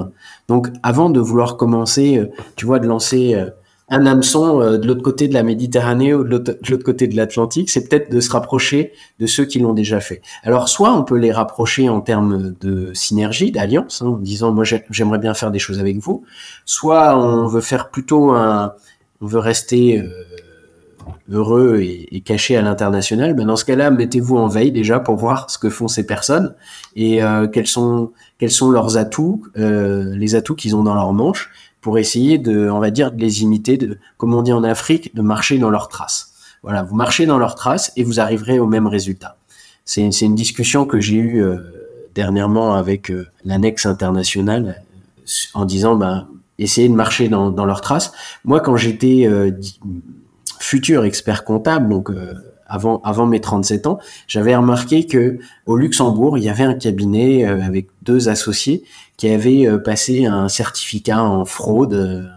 Donc, avant de vouloir commencer, euh, tu vois, de lancer un hameçon de l'autre côté de la Méditerranée ou de l'autre côté de l'Atlantique, c'est peut-être de se rapprocher de ceux qui l'ont déjà fait. Alors, soit on peut les rapprocher en termes de synergie, d'alliance, hein, en disant, moi, j'aimerais bien faire des choses avec vous, soit on veut faire plutôt un, on veut rester heureux et, caché à l'international, ben dans ce cas-là, mettez-vous en veille déjà pour voir ce que font ces personnes et euh, quels sont quels sont leurs atouts, euh, les atouts qu'ils ont dans leur manche pour essayer de, on va dire, de les imiter, de, comme on dit en Afrique, de marcher dans leurs traces. Voilà, vous marchez dans leurs traces et vous arriverez au même résultat. C'est une discussion que j'ai eue euh, dernièrement avec l'annexe internationale en disant, ben, essayez de marcher dans leurs traces. Moi, quand j'étais futur expert comptable, donc euh, avant, avant mes 37 ans, j'avais remarqué que au Luxembourg, il y avait un cabinet euh, avec deux associés qui avaient euh, passé un certificat en fraude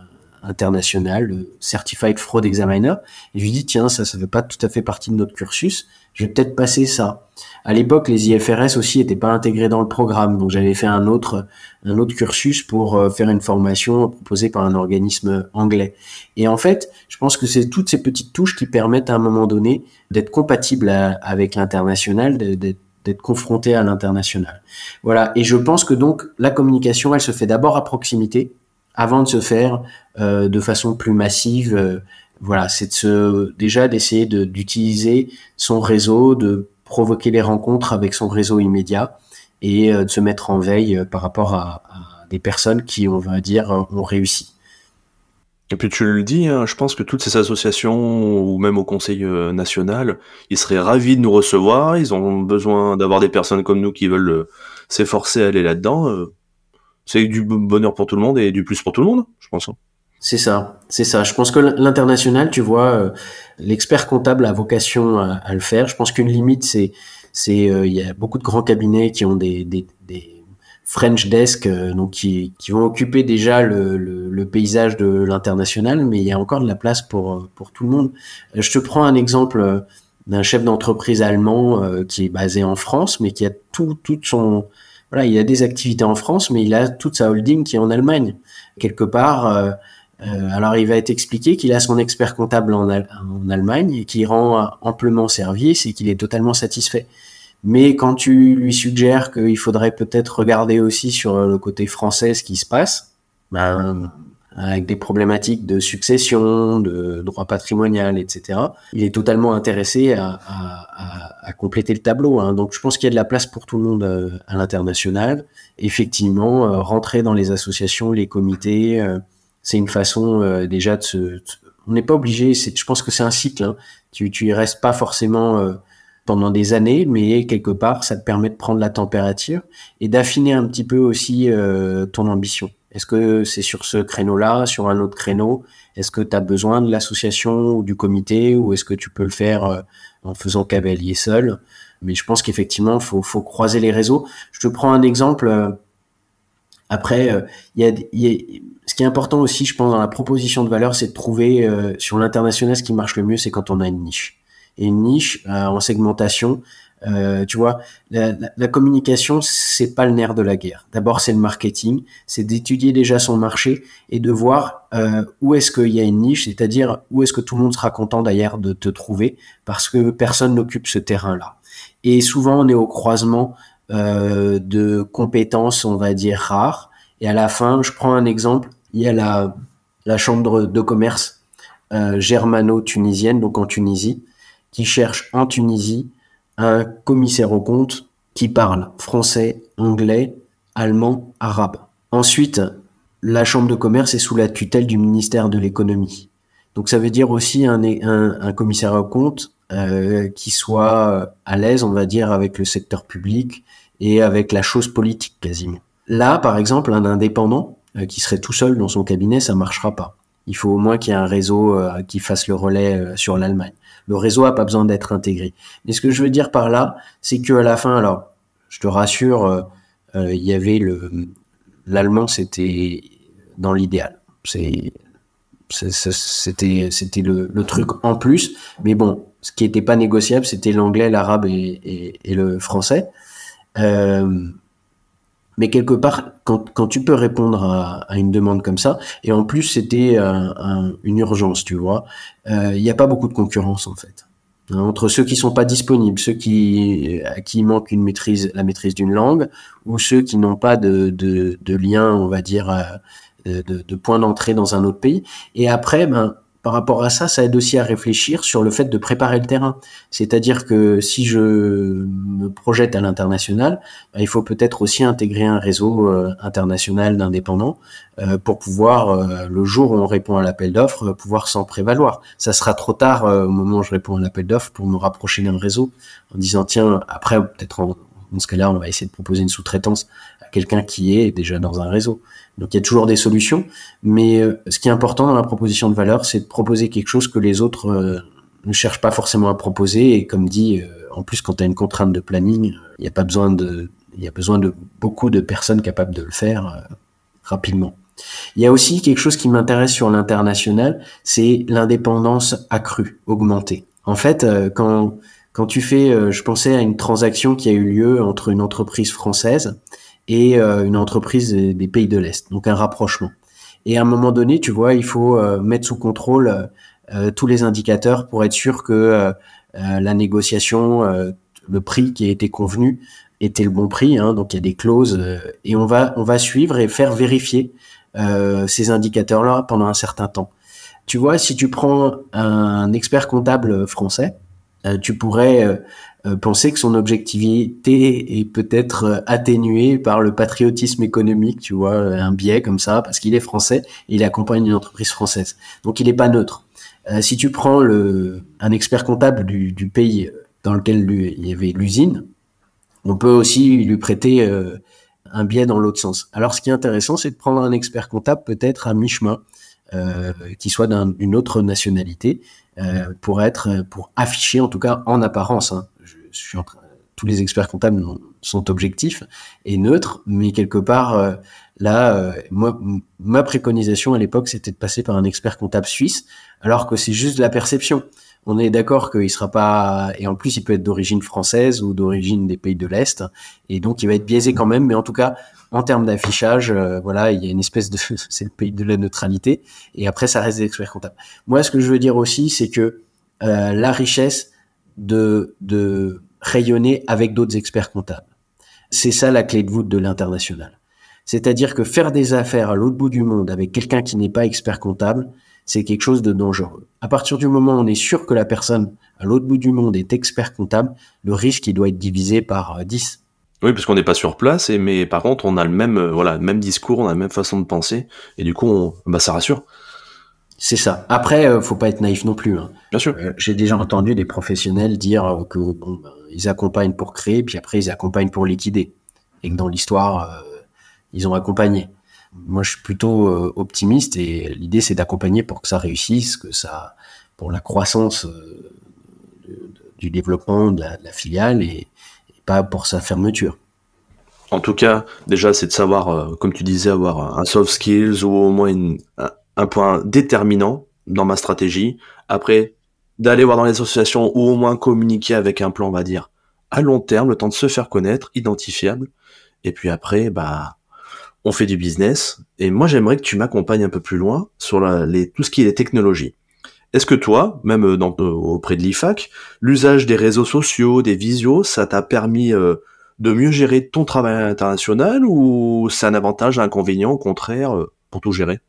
internationale, le Certified Fraud Examiner. Et je lui dis, tiens, ça, ça fait pas tout à fait partie de notre cursus. Je vais peut-être passer ça. À l'époque, les IFRS aussi n'étaient pas intégrés dans le programme, donc j'avais fait un autre, un autre cursus pour euh, faire une formation proposée par un organisme anglais. Et en fait, je pense que c'est toutes ces petites touches qui permettent à un moment donné d'être compatible avec l'international, d'être confronté à l'international. Voilà. Et je pense que donc la communication, elle se fait d'abord à proximité, avant de se faire de façon plus massive. Voilà, c'est de déjà d'essayer d'utiliser son réseau, de provoquer les rencontres avec son réseau immédiat et de se mettre en veille par rapport à, des personnes qui, on va dire, ont réussi. Et puis tu le dis, hein, je pense que toutes ces associations, ou même au Conseil euh, national, ils seraient ravis de nous recevoir, ils ont besoin d'avoir des personnes comme nous qui veulent euh, s'efforcer à aller là-dedans. Euh. c'est du bonheur pour tout le monde et du plus pour tout le monde, je pense. C'est ça, c'est ça. Je pense que l'international, tu vois, l'expert comptable a vocation à, le faire. Je pense qu'une limite, c'est, c'est, il y a beaucoup de grands cabinets qui ont des, des, des French Desk, euh, donc qui, qui, vont occuper déjà le, le, le paysage de l'international, mais il y a encore de la place pour, euh, pour tout le monde. Euh, je te prends un exemple d'un chef d'entreprise allemand qui est basé en France, mais qui a tout, tout son, voilà, il a des activités en France, mais il a toute sa holding qui est en Allemagne. Quelque part, euh, alors il va être expliqué qu'il a son expert comptable en, Allemagne et qui rend amplement service et qu'il est totalement satisfait. Mais quand tu lui suggères qu'il faudrait peut-être regarder aussi sur le côté français ce qui se passe, ben, avec des problématiques de succession, de droit patrimonial, etc., il est totalement intéressé à, compléter le tableau. Hein. Donc je pense qu'il y a de la place pour tout le monde euh, à l'international. Effectivement, euh, rentrer dans les associations, les comités, euh, c'est une façon déjà de se... On n'est pas obligé, je pense que c'est un cycle. Hein. Tu, tu y restes pas forcément pendant des années, mais quelque part, ça te permet de prendre la température et d'affiner un petit peu aussi euh, ton ambition. Est-ce que c'est sur ce créneau-là, sur un autre créneau? Est-ce que tu as besoin de l'association ou du comité ou est-ce que tu peux le faire euh, en faisant cavalier seul? Mais je pense qu'effectivement, faut, faut croiser les réseaux. Je te prends un exemple. Euh, après, il y, a, y, a, ce qui est important aussi, je pense, dans la proposition de valeur, c'est de trouver sur l'international ce qui marche le mieux, c'est quand on a une niche et une niche euh, en segmentation. Euh, tu vois, la, la, la communication, c'est pas le nerf de la guerre. D'abord, c'est le marketing, c'est d'étudier déjà son marché et de voir euh, où est-ce qu'il y a une niche, c'est-à-dire où est-ce que tout le monde sera content d'ailleurs de te trouver, parce que personne n'occupe ce terrain-là. Et souvent, on est au croisement euh, de compétences, on va dire rares. Et à la fin, je prends un exemple. Il y a la, chambre de commerce euh, germano-tunisienne, donc en Tunisie, qui cherche en Tunisie un commissaire au compte qui parle français, anglais, allemand, arabe. Ensuite, la Chambre de commerce est sous la tutelle du ministère de l'économie. Donc ça veut dire aussi un, un, commissaire au compte euh, qui soit à l'aise, on va dire, avec le secteur public et avec la chose politique quasiment. Là, par exemple, un indépendant euh, qui serait tout seul dans son cabinet, ça marchera pas. Il faut au moins qu'il y ait un réseau euh, qui fasse le relais sur l'Allemagne. Le réseau a pas besoin d'être intégré. Mais ce que je veux dire par là, c'est que à la fin, alors, je te rassure, il y avait le l'allemand, c'était dans l'idéal. C'est c'était c'était le, truc en plus. Mais bon, ce qui était pas négociable, c'était l'anglais, l'arabe et, le français. Euh, mais quelque part, quand, tu peux répondre à, une demande comme ça, et en plus c'était un, une urgence, tu vois, euh, il n'y a pas beaucoup de concurrence en fait. Hein, entre ceux qui sont pas disponibles, ceux qui à qui manque une maîtrise, la maîtrise d'une langue, ou ceux qui n'ont pas de, de, lien, on va dire, euh, de, de point d'entrée dans un autre pays. Et après, ben par rapport à ça, ça aide aussi à réfléchir sur le fait de préparer le terrain. C'est-à-dire que si je me projette à l'international, bah, il faut peut-être aussi intégrer un réseau euh, international d'indépendants euh, pour pouvoir, euh, le jour où on répond à l'appel d'offres, pouvoir s'en prévaloir. Ça sera trop tard au moment où je réponds à l'appel d'offres pour me rapprocher d'un réseau en disant tiens, après peut-être en, dans ce cas-là, on va essayer de proposer une sous-traitance quelqu'un qui est déjà dans un réseau. Donc il y a toujours des solutions, mais euh, ce qui est important dans la proposition de valeur, c'est de proposer quelque chose que les autres euh, ne cherchent pas forcément à proposer. Et comme dit, euh, en plus quand tu as une contrainte de planning, il n'y a pas besoin de, il y a besoin de beaucoup de personnes capables de le faire rapidement. Il y a aussi quelque chose qui m'intéresse sur l'international, c'est l'indépendance accrue, augmentée. En fait, quand quand tu fais, je pensais à une transaction qui a eu lieu entre une entreprise française et euh, une entreprise des, pays de l'Est, donc un rapprochement. Et à un moment donné, tu vois, il faut euh, mettre sous contrôle euh, tous les indicateurs pour être sûr que la négociation, le prix qui a été convenu était le bon prix. Hein, donc il y a des clauses et on va on va suivre et faire vérifier ces indicateurs-là pendant un certain temps. Tu vois, si tu prends un expert comptable français, tu pourrais penser que son objectivité est peut-être atténuée par le patriotisme économique, tu vois, un biais comme ça, parce qu'il est français et il accompagne une entreprise française. Donc il n'est pas neutre. si tu prends un expert comptable du, pays dans lequel il y avait l'usine, on peut aussi lui prêter euh, un biais dans l'autre sens. Alors, ce qui est intéressant, c'est de prendre un expert comptable peut-être à mi-chemin, euh, qui soit d'une autre nationalité, euh, pour être, pour afficher, en tout cas en apparence. Hein. Je, suis en tous les experts comptables sont objectifs et neutres, mais quelque part, là, moi, ma préconisation à l'époque, c'était de passer par un expert comptable suisse, alors que c'est juste de la perception on est d'accord qu'il sera pas et en plus il peut être d'origine française ou d'origine des pays de l'est. Et donc il va être biaisé quand même. Mais en tout cas en termes d'affichage euh, voilà il y a une espèce de c'est le pays de la neutralité. Et après ça reste des experts comptables. Moi ce que je veux dire aussi c'est que euh, la richesse de de rayonner avec d'autres experts comptables. C'est ça la clé de voûte de l'international. C'est-à-dire que faire des affaires à l'autre bout du monde avec quelqu'un qui n'est pas expert comptable c'est quelque chose de dangereux. À partir du moment où on est sûr que la personne à l'autre bout du monde est expert comptable, le risque il doit être divisé par 10. Euh, oui, parce qu'on n'est pas sur place, et mais par contre on a le même euh, voilà même discours, on a la même façon de penser, et du coup bah ça rassure. C'est ça. Après, euh, faut pas être naïf non plus. Hein. Bien sûr. J'ai déjà entendu des professionnels dire que bon, ben, ils accompagnent pour créer, puis après ils accompagnent pour liquider, et que dans l'histoire ils ont accompagné. Moi, je suis plutôt euh, optimiste et l'idée, c'est d'accompagner pour que ça réussisse, que ça, pour la croissance euh, du développement de la, filiale et, pas pour sa fermeture. En tout cas, déjà, c'est de savoir, euh, comme tu disais, avoir un soft skills ou au moins un, point déterminant dans ma stratégie. Après, d'aller voir dans les associations ou au moins communiquer avec un plan, on va dire, à long terme, le temps de se faire connaître, identifiable. Et puis après, bah, on fait du business, et moi j'aimerais que tu m'accompagnes un peu plus loin sur les, tout ce qui est technologie. Est-ce que toi, même euh, euh, auprès de l'IFAC, l'usage des réseaux sociaux, des visios, ça t'a permis euh, de mieux gérer ton travail international ou c'est un avantage, un inconvénient, au contraire, pour tout gérer?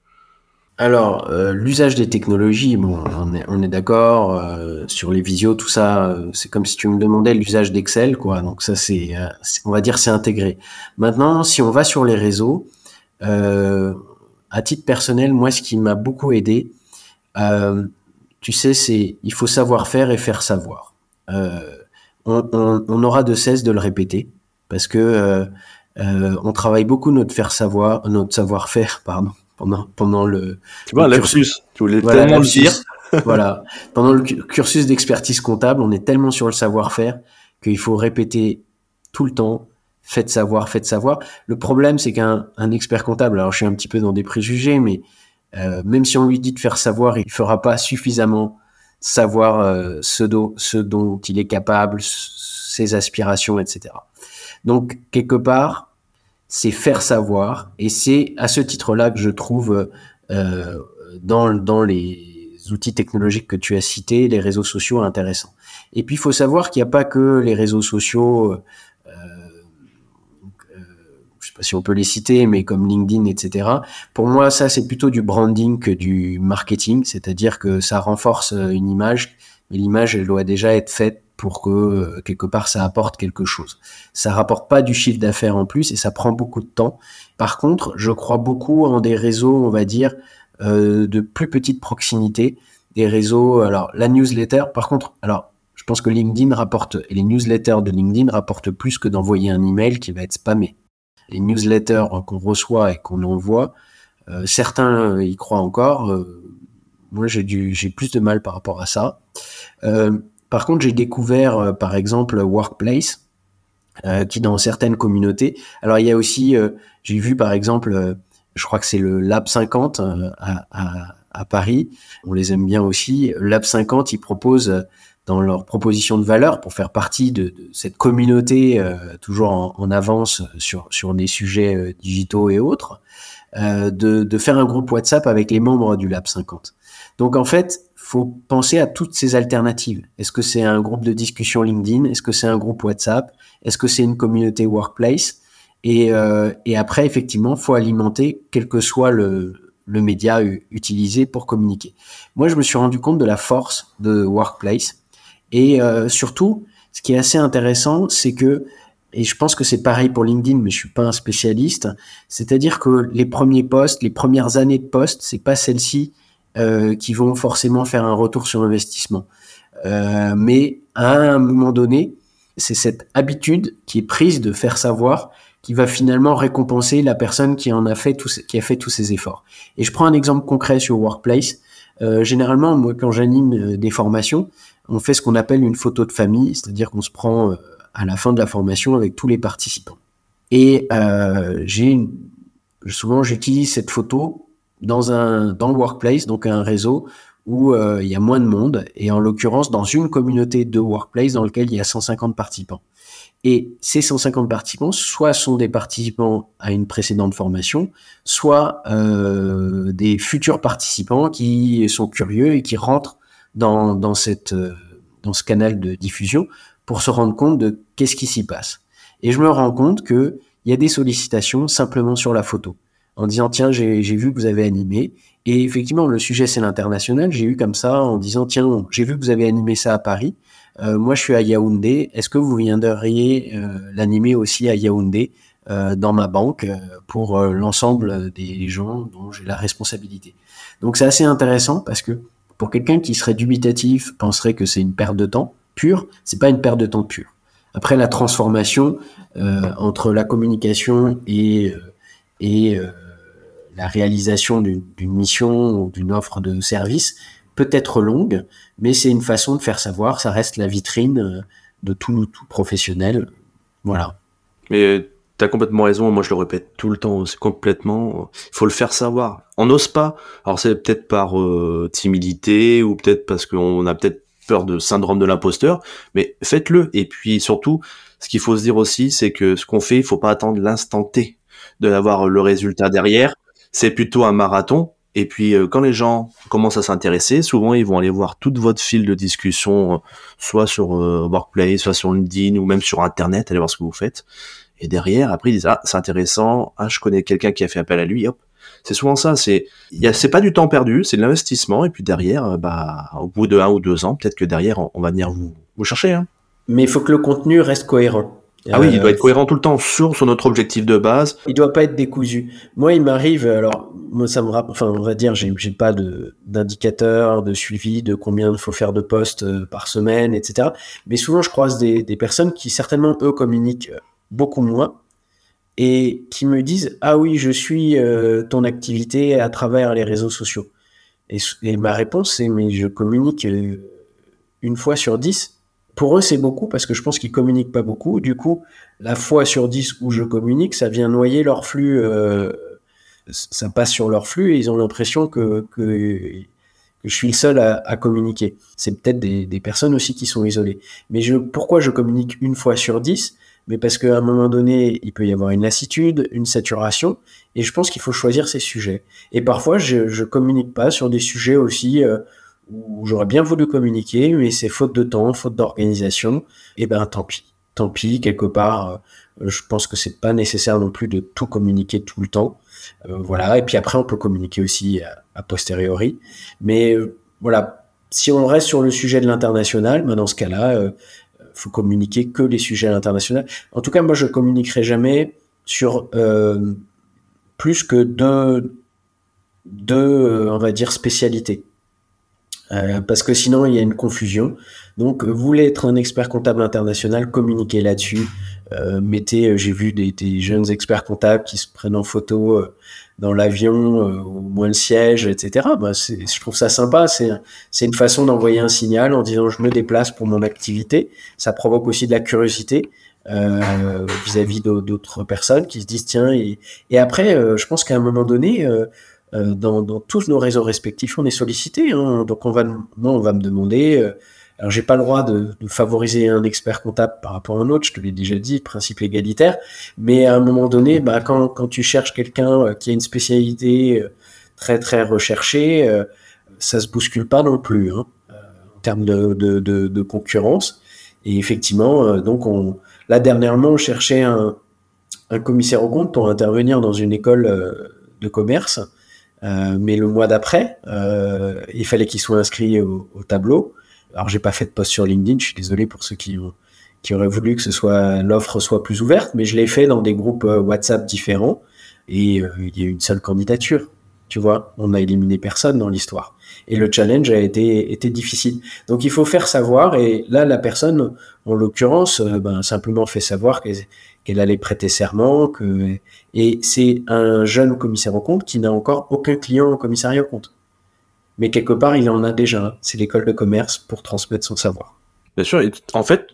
Alors, l'usage des technologies, bon, on est, d'accord sur les visios, tout ça, c'est comme si tu me demandais l'usage d'Excel, quoi. Donc ça, c'est, on va dire, c'est intégré. Maintenant, si on va sur les réseaux, à titre personnel, moi, ce qui m'a beaucoup aidé, tu sais, c'est il faut savoir faire et faire savoir. On, aura de cesse de le répéter parce que on travaille beaucoup notre faire savoir, notre savoir-faire, pardon, pendant, pendant le. Tu vois, le cursus. Tu voulais tellement le dire. voilà. Pendant le cursus d'expertise comptable, on est tellement sur le savoir-faire qu'il faut répéter tout le temps. Faites savoir, faites savoir. Le problème, c'est qu'un un expert comptable, alors je suis un petit peu dans des préjugés, mais euh, même si on lui dit de faire savoir, il fera pas suffisamment savoir euh, ce, do, ce dont il est capable, ses aspirations, etc. Donc, quelque part, c'est faire savoir. Et c'est à ce titre-là que je trouve euh, dans, dans les outils technologiques que tu as cités, les réseaux sociaux intéressants. Et puis il faut savoir qu'il n'y a pas que les réseaux sociaux, euh, euh, je sais pas si on peut les citer, mais comme LinkedIn, etc. Pour moi, ça c'est plutôt du branding que du marketing, c'est-à-dire que ça renforce une image, mais l'image elle doit déjà être faite pour que euh, quelque part ça apporte quelque chose. Ça rapporte pas du chiffre d'affaires en plus et ça prend beaucoup de temps. Par contre, je crois beaucoup en des réseaux, on va dire, euh, de plus petite proximité, des réseaux. Alors la newsletter, par contre, alors je pense que LinkedIn rapporte et les newsletters de LinkedIn rapportent plus que d'envoyer un email qui va être spammé. Les newsletters qu'on reçoit et qu'on envoie, euh, certains y croient encore. moi, j'ai j'ai plus de mal par rapport à ça. Par contre, j'ai découvert, euh, par exemple, Workplace, euh, qui dans certaines communautés. Alors, il y a aussi, euh, j'ai vu, par exemple, je crois que c'est le Lab 50 à, Paris. On les aime bien aussi. Lab 50, ils proposent dans leur proposition de valeur pour faire partie de, cette communauté toujours en, avance sur, sur des sujets digitaux et autres, de, de faire un groupe WhatsApp avec les membres du Lab 50. Donc en fait, faut penser à toutes ces alternatives. Est-ce que c'est un groupe de discussion LinkedIn? Est-ce que c'est un groupe WhatsApp? Est-ce que c'est une communauté workplace? Et, euh, et après, effectivement, faut alimenter quel que soit le, le média utilisé pour communiquer. Moi, je me suis rendu compte de la force de Workplace. Et euh, surtout, ce qui est assez intéressant, c'est que, et je pense que c'est pareil pour LinkedIn, mais je suis pas un spécialiste, c'est-à-dire que les premiers posts, les premières années de posts, c'est pas celles-ci euh, qui vont forcément faire un retour sur investissement. Euh, mais à un moment donné, c'est cette habitude qui est prise de faire savoir qui va finalement récompenser la personne qui en a fait tous, qui a fait tous ces efforts. Et je prends un exemple concret sur Workplace. Euh, généralement, moi, quand j'anime des formations, on fait ce qu'on appelle une photo de famille, c'est-à-dire qu'on se prend à la fin de la formation avec tous les participants. Et j'ai souvent j'utilise cette photo dans un dans le workplace, donc un réseau où euh, il y a moins de monde, et en l'occurrence dans une communauté de workplace dans lequel il y a 150 participants. Et ces 150 participants, soit sont des participants à une précédente formation, soit euh, des futurs participants qui sont curieux et qui rentrent dans, dans, cette, euh, dans ce canal de diffusion pour se rendre compte de qu'est-ce qui s'y passe. Et je me rends compte que il y a des sollicitations simplement sur la photo, en disant tiens j'ai vu que vous avez animé et effectivement le sujet c'est l'international. J'ai eu comme ça en disant tiens j'ai vu que vous avez animé ça à Paris. Euh, moi, je suis à Yaoundé. Est-ce que vous viendriez euh, l'animer aussi à Yaoundé euh, dans ma banque pour l'ensemble des gens dont j'ai la responsabilité? Donc, c'est assez intéressant parce que pour quelqu'un qui serait dubitatif, penserait que c'est une perte de temps pure, c'est pas une perte de temps pure. Après, la transformation entre la communication et, et la réalisation d'une mission ou d'une offre de service peut être longue, mais c'est une façon de faire savoir, ça reste la vitrine euh, de tout, tout professionnel. Voilà. Mais tu as complètement raison, moi je le répète tout le temps, c'est complètement, il faut le faire savoir. On n'ose pas, alors c'est peut-être par euh, timidité ou peut-être parce qu'on a peut-être peur de syndrome de l'imposteur, mais faites-le. Et puis surtout, ce qu'il faut se dire aussi, c'est que ce qu'on fait, il faut pas attendre l'instant T de d'avoir le résultat derrière. C'est plutôt un marathon et puis euh, quand les gens commencent à s'intéresser, souvent ils vont aller voir toute votre fil de discussion, euh, soit sur euh, Workplace, soit sur LinkedIn ou même sur Internet, aller voir ce que vous faites. Et derrière, après ils disent ah c'est intéressant, ah je connais quelqu'un qui a fait appel à lui, hop. C'est souvent ça, c'est c'est pas du temps perdu, c'est de l'investissement et puis derrière, bah au bout de un ou deux ans, peut-être que derrière on, va venir vous vous chercher. Hein. Mais il faut que le contenu reste cohérent. Ah oui, il doit être cohérent tout le temps sur, sur notre objectif de base. Il doit pas être décousu. Moi, il m'arrive, alors, moi, ça me rappelle, enfin, on va dire, j'ai, j'ai pas de, d'indicateur, de suivi de combien il faut faire de postes euh, par semaine, etc. Mais souvent, je croise des, des personnes qui, certainement, eux, communiquent euh, beaucoup moins et qui me disent, ah oui, je suis euh, ton activité à travers les réseaux sociaux. Et, et ma réponse, c'est, mais je communique une fois sur dix pour eux, c'est beaucoup parce que je pense qu'ils communiquent pas beaucoup. Du coup, la fois sur 10 où je communique, ça vient noyer leur flux, euh, ça passe sur leur flux et ils ont l'impression que, que, je suis le seul à, communiquer. C'est peut-être des, personnes aussi qui sont isolées. Mais pourquoi je communique une fois sur 10 mais parce qu'à un moment donné, il peut y avoir une lassitude, une saturation, et je pense qu'il faut choisir ses sujets. Et parfois, je, je communique pas sur des sujets aussi euh, où j'aurais bien voulu communiquer, mais c'est faute de temps, faute d'organisation, et eh ben tant pis. Tant pis, quelque part, euh, je pense que c'est pas nécessaire non plus de tout communiquer tout le temps. Euh, voilà, et puis après on peut communiquer aussi a, posteriori. Mais euh, voilà, si on reste sur le sujet de l'international, ben dans ce cas-là, euh, faut communiquer que les sujets à l'international. En tout cas, moi je communiquerai jamais sur plus que deux, deux, on va dire, spécialités. Euh, parce que sinon il y a une confusion. Donc, vous voulez être un expert comptable international, communiquez là-dessus. Euh, mettez, euh, j'ai vu des, des, jeunes experts comptables qui se prennent en photo euh, dans l'avion, au moins le siège, etc. Bah, je trouve ça sympa. C'est une façon d'envoyer un signal en disant je me déplace pour mon activité. Ça provoque aussi de la curiosité vis-à-vis -vis d'autres personnes qui se disent tiens. Et, et après, je pense qu'à un moment donné, euh, dans, dans, tous nos réseaux respectifs, on est sollicité. Hein, donc on va, moi, on va me demander. Euh, alors j'ai pas le droit de, favoriser un expert comptable par rapport à un autre. Je te l'ai déjà dit, principe égalitaire. Mais à un moment donné, bah, quand, tu cherches quelqu'un euh, qui a une spécialité très très recherchée, ça se bouscule pas non plus hein, en termes de, concurrence. Et effectivement, donc on, là dernièrement, on cherchait un, un commissaire au compte pour intervenir dans une école de commerce, mais le mois d'après, il fallait qu'il soit inscrit au, au tableau. Alors j'ai pas fait de post sur LinkedIn, je suis désolé pour ceux qui qui aurait voulu que ce soit l'offre soit plus ouverte, mais je l'ai fait dans des groupes euh, WhatsApp différents et euh, il y a eu une seule candidature. Tu vois, on a éliminé personne dans l'histoire. Et le challenge a été, difficile. Donc il faut faire savoir, et là la personne, en l'occurrence, euh, ben, simplement fait savoir qu'elle allait prêter serment, que, et c'est un jeune commissaire au compte qui n'a encore aucun client au commissariat au compte. Mais quelque part, il en a déjà. C'est l'école de commerce pour transmettre son savoir. Bien sûr, en fait,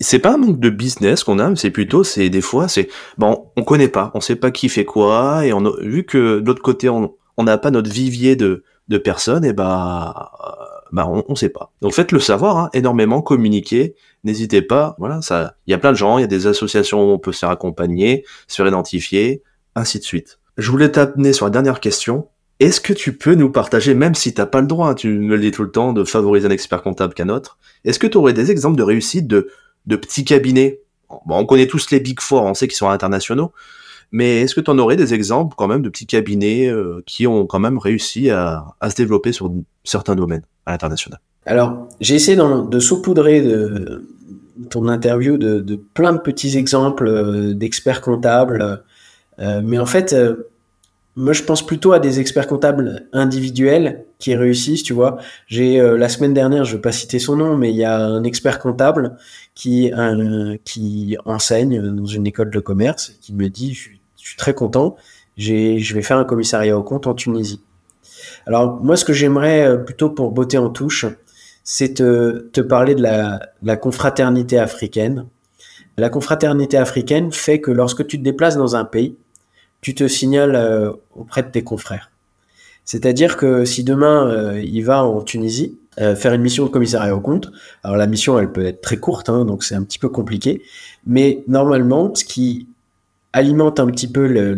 c'est pas un manque de business qu'on a, c'est plutôt, c'est des fois, c'est bon, on connaît pas, on sait pas qui fait quoi, et on vu que de l'autre côté, on n'a pas notre vivier de, de personnes, et bah, bah on, on sait pas. Donc faites le savoir, hein, énormément, communiquez, n'hésitez pas. Voilà, ça, il y a plein de gens, il y a des associations où on peut se faire accompagner, se faire identifier, ainsi de suite. Je voulais t'amener sur la dernière question. Est-ce que tu peux nous partager, même si t'as pas le droit, tu me le dis tout le temps, de favoriser un expert comptable qu'un autre, est-ce que tu aurais des exemples de réussite de, de petits cabinets? Bon, On connaît tous les Big Four, on sait qu'ils sont internationaux, mais est-ce que tu en aurais des exemples quand même de petits cabinets euh, qui ont quand même réussi à, se développer sur certains domaines à l'international? Alors, j'ai essayé de saupoudrer de, ton interview de, plein de petits exemples euh, d'experts comptables, euh, mais en fait, moi, je pense plutôt à des experts comptables individuels qui réussissent, tu vois. J'ai la semaine dernière, je vais pas citer son nom, mais il y a un expert comptable qui enseigne dans une école de commerce, qui me dit, très content, je vais faire un commissariat au compte en Tunisie. Alors moi, ce que j'aimerais euh, plutôt pour botter en touche, c'est te, parler de la, confraternité africaine. La confraternité africaine fait que lorsque tu te déplaces dans un pays, tu te signales euh, auprès de tes confrères. C'est-à-dire que si demain euh, il va en Tunisie faire une mission de commissariat au compte, alors la mission elle peut être très courte, hein, donc c'est un petit peu compliqué, mais normalement ce qui alimente un petit peu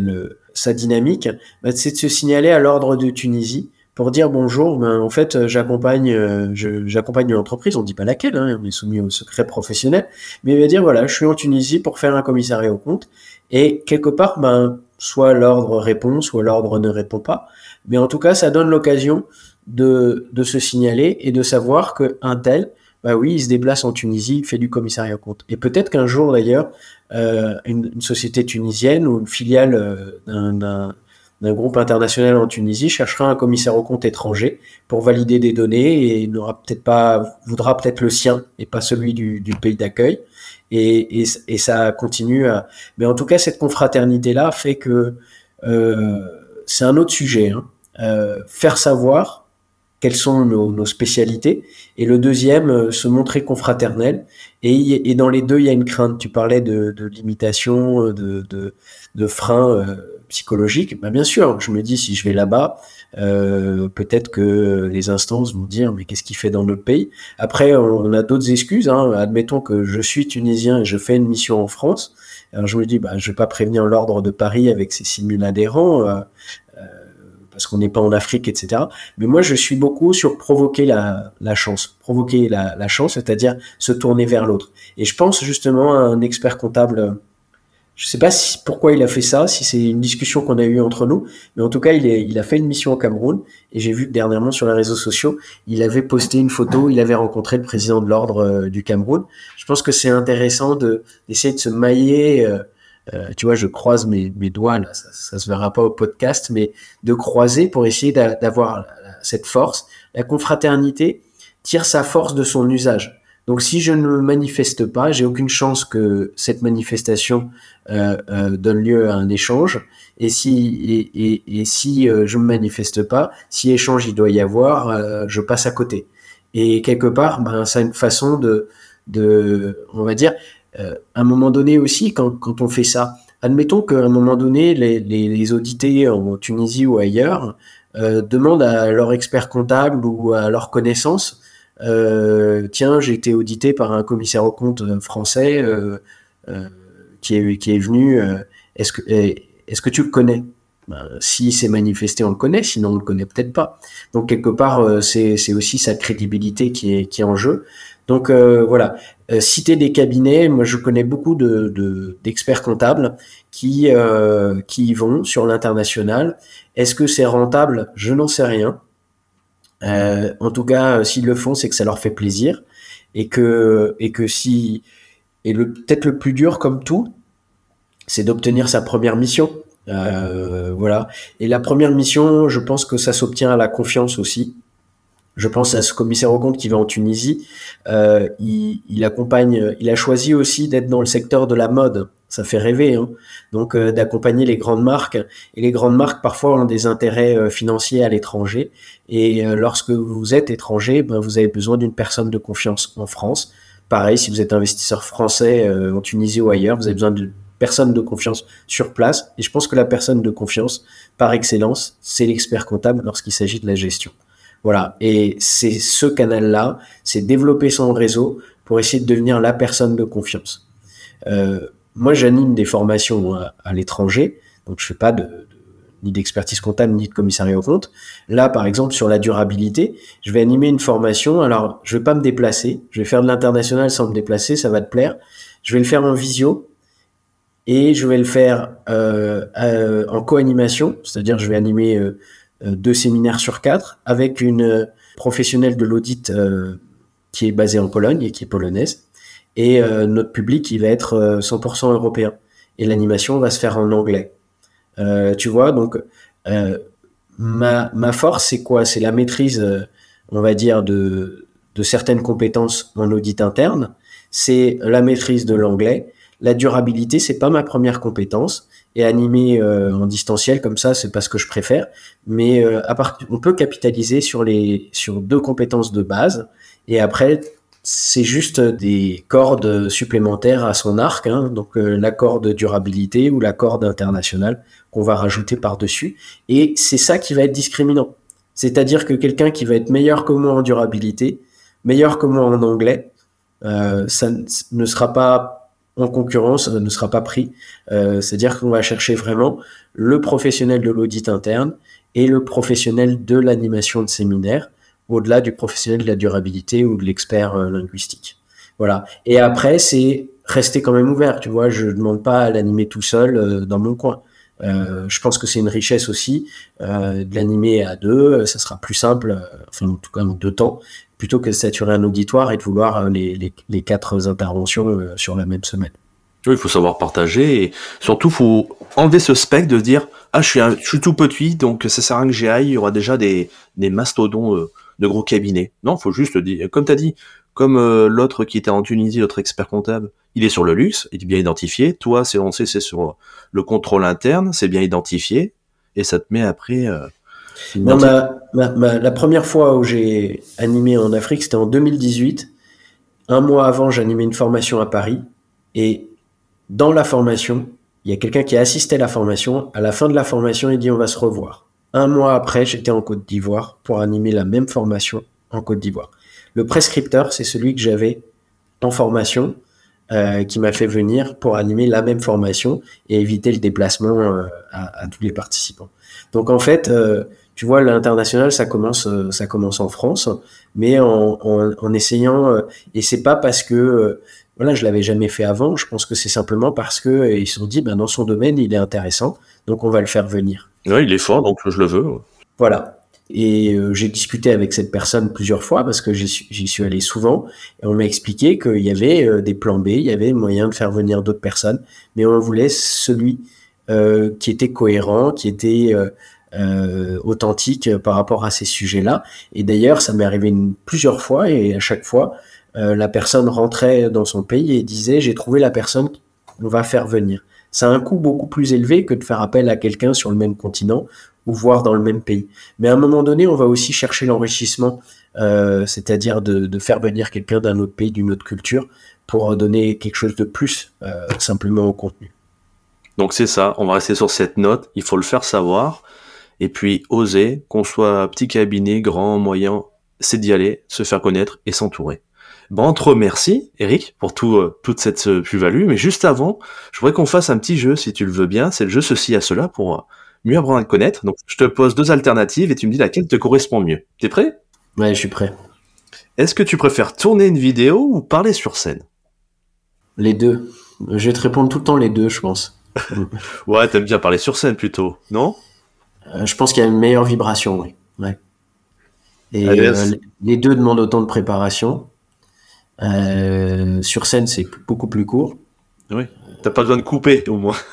sa dynamique, bah, c'est de se signaler à l'ordre de Tunisie pour dire bonjour, ben, en fait j'accompagne j'accompagne une entreprise, on dit pas laquelle, hein, on est soumis au secret professionnel, mais il va dire voilà je suis en Tunisie pour faire un commissariat au compte et quelque part ben soit l'ordre répond, soit l'ordre ne répond pas. Mais en tout cas, ça donne l'occasion de, de se signaler et de savoir qu'un tel, bah oui, il se déplace en Tunisie, il fait du commissariat compte. Et peut-être qu'un jour d'ailleurs, euh, une, société tunisienne ou une filiale euh, d'un groupe international en Tunisie cherchera un commissaire au compte étranger pour valider des données et n'aura peut-être pas voudra peut-être le sien et pas celui du, pays d'accueil et, ça continue à... mais en tout cas cette confraternité là fait que euh, c'est un autre sujet hein. faire savoir quelles sont nos, spécialités et le deuxième euh, se montrer confraternel et, dans les deux il y a une crainte tu parlais de, limitation de, de, de frein euh, psychologique, bah bien sûr, je me dis si je vais là-bas, euh, peut-être que les instances vont dire mais qu'est-ce qu'il fait dans notre pays? Après, on a d'autres excuses. Hein. Admettons que je suis tunisien et je fais une mission en France. Alors je me dis, bah, je vais pas prévenir l'ordre de Paris avec ses 6000 adhérents. Euh, euh, parce qu'on n'est pas en Afrique, etc. Mais moi, je suis beaucoup sur provoquer la, chance, provoquer la, chance, c'est-à-dire se tourner vers l'autre. Et je pense justement à un expert comptable je sais pas pourquoi il a fait ça, si c'est une discussion qu'on a eue entre nous, mais en tout cas, il, a fait une mission au Cameroun et j'ai vu que dernièrement sur les réseaux sociaux, il avait posté une photo, il avait rencontré le président de l'ordre euh, du Cameroun. Je pense que c'est intéressant de d'essayer de se mailler. Euh, euh, tu vois, je croise mes, mes doigts là, ça, ça se verra pas au podcast, mais de croiser pour essayer d'avoir cette force. La confraternité tire sa force de son usage. Donc si je ne manifeste pas, j'ai aucune chance que cette manifestation euh, euh, donne lieu à un échange. Et si et, et, et si euh, je me manifeste pas, si échange il doit y avoir, euh, je passe à côté. Et quelque part, ben c'est une façon de de on va dire euh, à un moment donné aussi quand on fait ça. Admettons qu'à un moment donné, les, les, audités en Tunisie ou ailleurs demandent à leur expert comptable ou à leur connaissance euh, tiens, j'ai été audité par un commissaire au compte euh, français euh, euh, qui, est, venu. Euh, est-ce que, tu le connais? Ben, Si c'est manifesté, on le connaît. Sinon, on le connaît peut-être pas. Donc quelque part, c'est, aussi sa crédibilité qui est en jeu. Donc voilà, citer des cabinets, moi je connais beaucoup de d'experts comptables qui qui y vont sur l'international. Est-ce que c'est rentable? Je n'en sais rien. en tout cas, s'ils le font, c'est que ça leur fait plaisir et que et que si et le peut-être le plus dur comme tout, c'est d'obtenir sa première mission. Euh, voilà. Et la première mission, je pense que ça s'obtient à la confiance aussi. Je pense à ce commissaire au compte qui va en Tunisie. Euh, il, accompagne, il a choisi aussi d'être dans le secteur de la mode. Ça fait rêver, hein. donc euh, d'accompagner les grandes marques. Et les grandes marques parfois ont des intérêts euh, financiers à l'étranger. Et lorsque vous êtes étranger, ben, vous avez besoin d'une personne de confiance en France. Pareil, si vous êtes investisseur français en Tunisie ou ailleurs, vous avez besoin de personne de confiance sur place. Et je pense que la personne de confiance, par excellence, c'est l'expert comptable lorsqu'il s'agit de la gestion. Voilà. Et c'est ce canal-là, c'est développer son réseau pour essayer de devenir la personne de confiance. Euh, moi, j'anime des formations à, l'étranger, donc je fais pas de, ni d'expertise comptable ni de commissariat au compte. Là, par exemple, sur la durabilité, je vais animer une formation. Alors, je vais pas me déplacer, je vais faire de l'international sans me déplacer, ça va te plaire. Je vais le faire en visio et je vais le faire euh, euh, en co-animation, c'est-à-dire je vais animer euh, deux séminaires sur quatre avec une professionnelle de l'audit qui est basée en Pologne et qui est polonaise, et notre public qui va être 100% européen. Et l'animation va se faire en anglais. tu vois, donc ma, ma force, c'est quoi? C'est la maîtrise, on va dire, de, de certaines compétences en audit interne, c'est la maîtrise de l'anglais, la durabilité, c'est pas ma première compétence. Et animer euh, en distanciel comme ça, c'est pas ce que je préfère. Mais euh, à part, on peut capitaliser sur les sur deux compétences de base. Et après, c'est juste des cordes supplémentaires à son arc. Hein. donc euh, la corde durabilité ou la corde internationale qu'on va rajouter par dessus. Et c'est ça qui va être discriminant. C'est-à-dire que quelqu'un qui va être meilleur que moi en durabilité, meilleur que moi en anglais, ça ne sera pas en concurrence ne sera pas pris. Euh, c'est-à-dire qu'on va chercher vraiment le professionnel de l'audit interne et le professionnel de l'animation de séminaire, au-delà du professionnel de la durabilité ou de l'expert euh, linguistique. Voilà. Et après, c'est rester quand même ouvert. Tu vois, je ne demande pas à l'animer tout seul euh, dans mon coin. je pense que c'est une richesse aussi de l'animer à deux. Ça sera plus simple, enfin en tout cas en deux temps, plutôt que de saturer un auditoire et de vouloir euh, les, les, quatre interventions euh, sur la même semaine. Il faut savoir partager et surtout, faut enlever ce spectre de dire Ah, je suis, je suis tout petit, donc ça sert à rien que j'y aille, il y aura déjà des, des mastodons euh, de gros cabinets. Non, faut juste dire, comme tu as dit, comme l'autre qui était en Tunisie, l'autre expert comptable, il est sur le luxe, il est bien identifié. Toi, c'est on sait, c'est sur le contrôle interne, c'est bien identifié, et ça te met après non, la première fois où j'ai animé en Afrique, c'était en 2018. Un mois avant, j'animais une formation à Paris. Et dans la formation, il y a quelqu'un qui a assisté à la formation. À la fin de la formation, il dit on va se revoir. Un mois après, j'étais en Côte d'Ivoire pour animer la même formation en Côte d'Ivoire. Le prescripteur, c'est celui que j'avais en formation, euh, qui m'a fait venir pour animer la même formation et éviter le déplacement euh, à, tous les participants. Donc en fait, euh, tu vois, l'international, ça commence, euh, ça commence en France, mais en, en, essayant. Euh, et c'est pas parce que, euh, voilà, je l'avais jamais fait avant. Je pense que c'est simplement parce que ils se sont dit, ben dans son domaine, il est intéressant, donc on va le faire venir. Oui, il est fort, donc je le veux. Voilà. Et j'ai discuté avec cette personne plusieurs fois parce que j'y suis allé souvent et on m'a expliqué qu'il y avait des plans B, il y avait moyen de faire venir d'autres personnes, mais on voulait celui qui était cohérent, qui était euh, authentique par rapport à ces sujets-là. Et d'ailleurs, ça m'est arrivé plusieurs fois et à chaque fois, euh, la personne rentrait dans son pays et disait j'ai trouvé la personne qu'on va faire venir. Ça a un coût beaucoup plus élevé que de faire appel à quelqu'un sur le même continent ou voir dans le même pays. Mais à un moment donné, on va aussi chercher l'enrichissement, euh, c'est-à-dire de, faire venir quelqu'un d'un autre pays, d'une autre culture, pour donner quelque chose de plus simplement au contenu. Donc c'est ça, on va rester sur cette note, il faut le faire savoir. Et puis oser, qu'on soit petit cabinet, grand, moyen, c'est d'y aller, se faire connaître et s'entourer. Bon, on te remercie, Eric, pour tout, euh, toute cette euh, plus-value. Mais juste avant, je voudrais qu'on fasse un petit jeu, si tu le veux bien. C'est le jeu ceci à cela pour euh, mieux apprendre à te connaître. Donc, je te pose deux alternatives et tu me dis laquelle te correspond mieux. T'es prêt? Ouais, je suis prêt. Est-ce que tu préfères tourner une vidéo ou parler sur scène? Les deux. Je vais te répondre tout le temps les deux, je pense. ouais, t'aimes bien parler sur scène plutôt, non? Euh, Je pense qu'il y a une meilleure vibration, oui. Ouais. Et euh, les deux demandent autant de préparation. Euh, sur scène, c'est beaucoup plus court. Oui. T'as pas besoin de couper, au moins.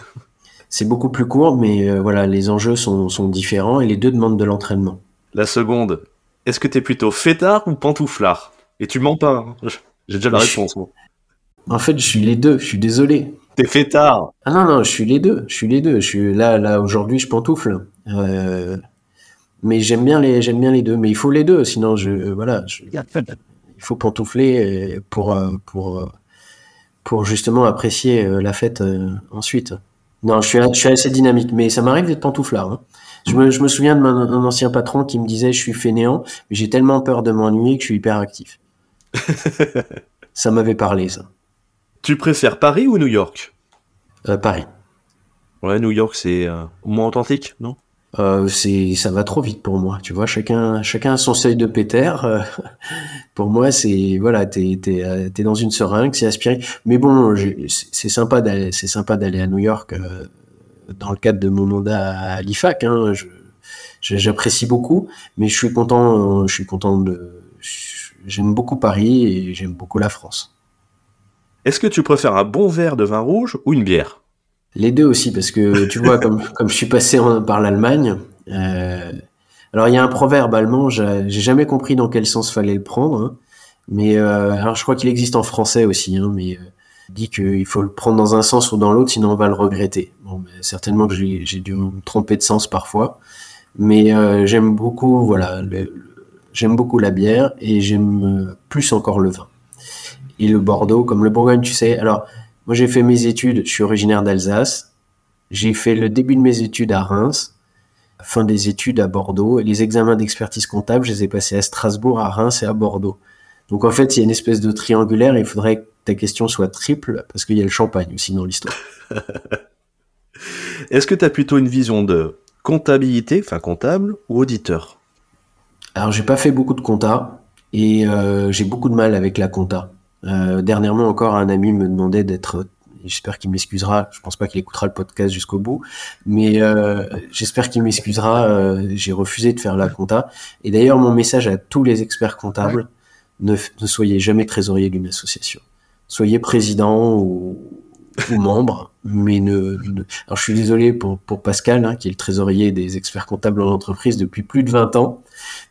C'est beaucoup plus court, mais voilà, les enjeux sont, sont différents et les deux demandent de l'entraînement. La seconde, est-ce que t'es plutôt fêtard ou pantouflard? Et tu mens pas, hein. j'ai déjà la réponse, moi. En fait, je suis les deux, je suis désolé. T'es fêtard Ah non, non, je suis les deux, je suis les deux. Je suis là, là, aujourd'hui, je pantoufle. Euh, mais j'aime bien les, j'aime bien les deux. Mais il faut les deux, sinon je, euh, voilà, il faut pantoufler euh, pour, pour, pour justement apprécier la fête ensuite. Non, je suis, je suis assez dynamique, mais ça m'arrive d'être pantouflard. Hein. Je me, je me, souviens de mon, ancien patron qui me disait je suis fainéant, mais j'ai tellement peur de m'ennuyer que je suis hyper actif. ça m'avait parlé, ça. Tu préfères Paris ou New York? Euh, Paris. Ouais, New York, c'est euh, moins authentique, non? Euh, c'est ça va trop vite pour moi tu vois. Chacun chacun a son seuil de péter pour moi c'est voilà t'es t'es t'es dans une seringue c'est aspiré. Mais bon c'est sympa d'aller c'est sympa d'aller à New York dans le cadre de mon mandat à l'IFAC hein, j'apprécie beaucoup mais je suis content je suis content de j'aime beaucoup Paris et j'aime beaucoup la France. Est-ce que tu préfères un bon verre de vin rouge ou une bière? Les deux aussi, parce que tu vois, comme, comme je suis passé par l'Allemagne, euh, alors il y a un proverbe allemand, j'ai jamais compris dans quel sens fallait le prendre, hein, mais euh, je crois qu'il existe en français aussi, hein, mais euh, dit qu'il faut le prendre dans un sens ou dans l'autre, sinon on va le regretter. Bon, certainement que j'ai dû me tromper de sens parfois, mais euh, j'aime beaucoup, voilà, j'aime beaucoup la bière et j'aime plus encore le vin et le Bordeaux, comme le Bourgogne, tu sais. Alors, moi, j'ai fait mes études, je suis originaire d'Alsace. J'ai fait le début de mes études à Reims, fin des études à Bordeaux, et les examens d'expertise comptable, je les ai passés à Strasbourg, à Reims et à Bordeaux. Donc, en fait, il y a une espèce de triangulaire, et il faudrait que ta question soit triple, parce qu'il y a le champagne aussi dans l'histoire. Est-ce que tu as plutôt une vision de comptabilité, enfin comptable, ou auditeur? Alors, j'ai pas fait beaucoup de compta, et euh, j'ai beaucoup de mal avec la compta. Euh, dernièrement encore, un ami me demandait d'être j'espère qu'il m'excusera. Je pense pas qu'il écoutera le podcast jusqu'au bout, mais euh, j'espère qu'il m'excusera. Euh, j'ai refusé de faire la compta. Et d'ailleurs, mon message à tous les experts comptables ne, ne soyez jamais trésorier d'une association. Soyez président ou, ou membre, mais ne, Alors, je suis désolé pour, pour Pascal, hein, qui est le trésorier des experts comptables en entreprise depuis plus de 20 ans.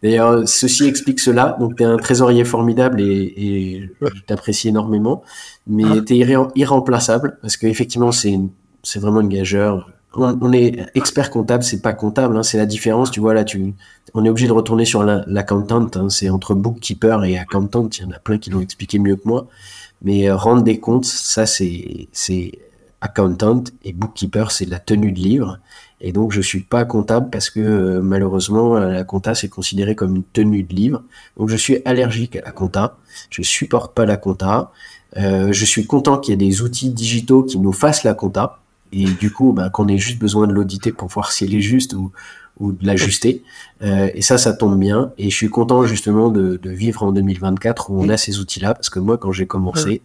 D'ailleurs, ceci explique cela. Donc, tu es un trésorier formidable et, et je t'apprécie énormément, mais ah. tu es irremplaçable parce qu'effectivement, c'est c'est vraiment une gageure. On, est expert comptable, c'est pas comptable, hein, c'est la différence. Tu vois là, tu, on est obligé de retourner sur l'accountant. hein, c'est entre bookkeeper et accountant. Il y en a plein qui l'ont expliqué mieux que moi. Mais euh, rendre des comptes, ça c'est c'est accountant et bookkeeper, c'est la tenue de livre. Et donc, je suis pas comptable parce que euh, malheureusement, la compta c'est considéré comme une tenue de livre. Donc, je suis allergique à la compta. Je supporte pas la compta. Euh, je suis content qu'il y ait des outils digitaux qui nous fassent la compta. Et du coup, bah, qu'on ait juste besoin de l'auditer pour voir si elle est juste ou, ou de l'ajuster. Euh, et ça, ça tombe bien. Et je suis content justement de, de vivre en 2024 où on a ces outils-là, parce que moi, quand j'ai commencé,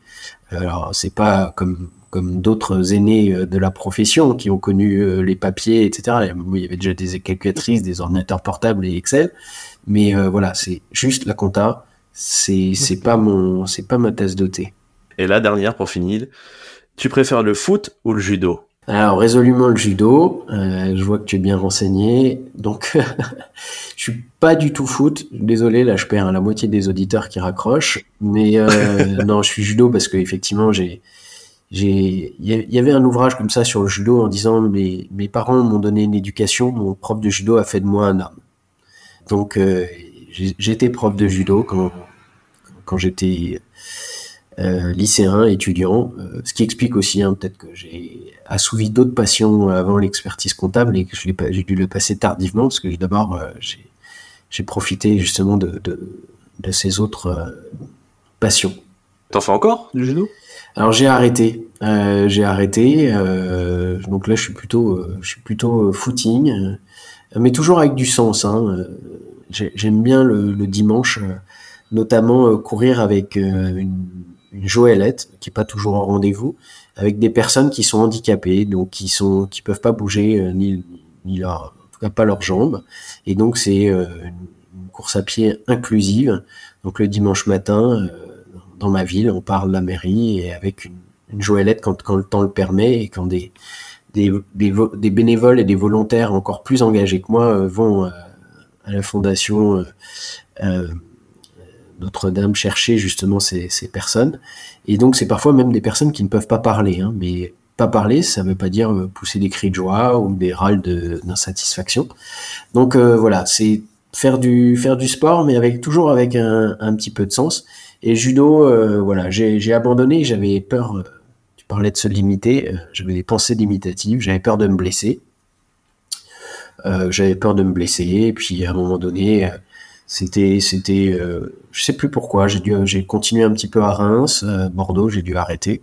alors c'est pas comme comme d'autres aînés euh, de la profession qui ont connu euh, les papiers, etc. Il y avait déjà des calculatrices, des ordinateurs portables et Excel, mais euh, voilà, c'est juste la compta. C'est c'est pas mon c'est pas ma tasse de thé. Et la dernière pour finir, tu préfères le foot ou le judo? Alors résolument le judo, je vois que tu es bien renseigné, donc je suis pas du tout foot. Désolé, là je perds la moitié des auditeurs qui raccrochent, mais non, je suis judo parce que effectivement j'ai il y avait un ouvrage comme ça sur le judo en disant mes, mes parents m'ont donné une éducation, mon prof de judo a fait de moi un homme. Donc euh, j'étais prof de judo quand, quand j'étais euh, lycéen, étudiant, euh, ce qui explique aussi hein, peut-être que j'ai assouvi d'autres passions avant l'expertise comptable et que j'ai dû le passer tardivement parce que d'abord j'ai profité justement de, de, de ces autres passions. T'en fais encore du judo? Alors j'ai arrêté, euh, j'ai arrêté. Euh, donc là, je suis plutôt, euh, je suis plutôt footing, mais toujours avec du sens. Hein. J'aime bien le, dimanche notamment courir avec une, une joëlette qui est pas toujours au rendez-vous, avec des personnes qui sont handicapées, donc qui sont qui peuvent pas bouger ni ni leur en tout cas pas leurs jambes, et donc c'est une, course à pied inclusive. Donc le dimanche matin, dans ma ville, on parle de la mairie et avec une, une joëlette quand, quand le temps le permet et quand des, des, des, bénévoles et des volontaires encore plus engagés que moi euh, vont euh, à la fondation euh, Notre-Dame chercher justement ces, personnes. Et donc c'est parfois même des personnes qui ne peuvent pas parler, hein, mais pas parler, ça ne veut pas dire pousser des cris de joie ou des râles d'insatisfaction. Donc voilà, c'est faire du faire du sport, mais toujours avec un petit peu de sens. Et judo, euh, voilà, j'ai abandonné, j'avais peur, euh, tu parlais de se limiter, euh, j'avais des pensées limitatives, j'avais peur de me blesser. j'avais peur de me blesser, et puis à un moment donné, c'était, c'était, je sais plus pourquoi, j'ai continué un petit peu à Reims, Bordeaux, j'ai dû arrêter.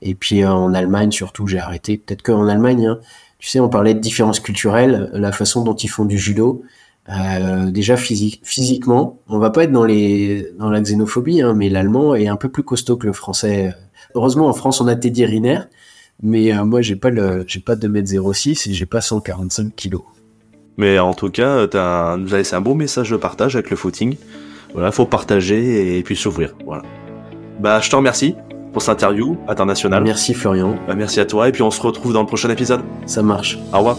Et puis en Allemagne surtout, j'ai arrêté. Peut-être qu'en Allemagne, hein, tu sais, on parlait de différences culturelles, la façon dont ils font du judo. Euh, déjà physique, physiquement, on va pas être dans les dans la xénophobie, hein, mais l'allemand est un peu plus costaud que le français. Heureusement, en France, on a Teddy Riner, mais euh, moi, j'ai pas le j'ai pas 2m06 et j'ai pas 145 kilos. Mais en tout cas, as nous as laissé un beau message de partage avec le footing. Voilà, faut partager et puis s'ouvrir. Voilà. Bah, je te remercie pour cette interview internationale. Merci Florian. Bah, merci à toi et puis on se retrouve dans le prochain épisode. Ça marche. Au revoir.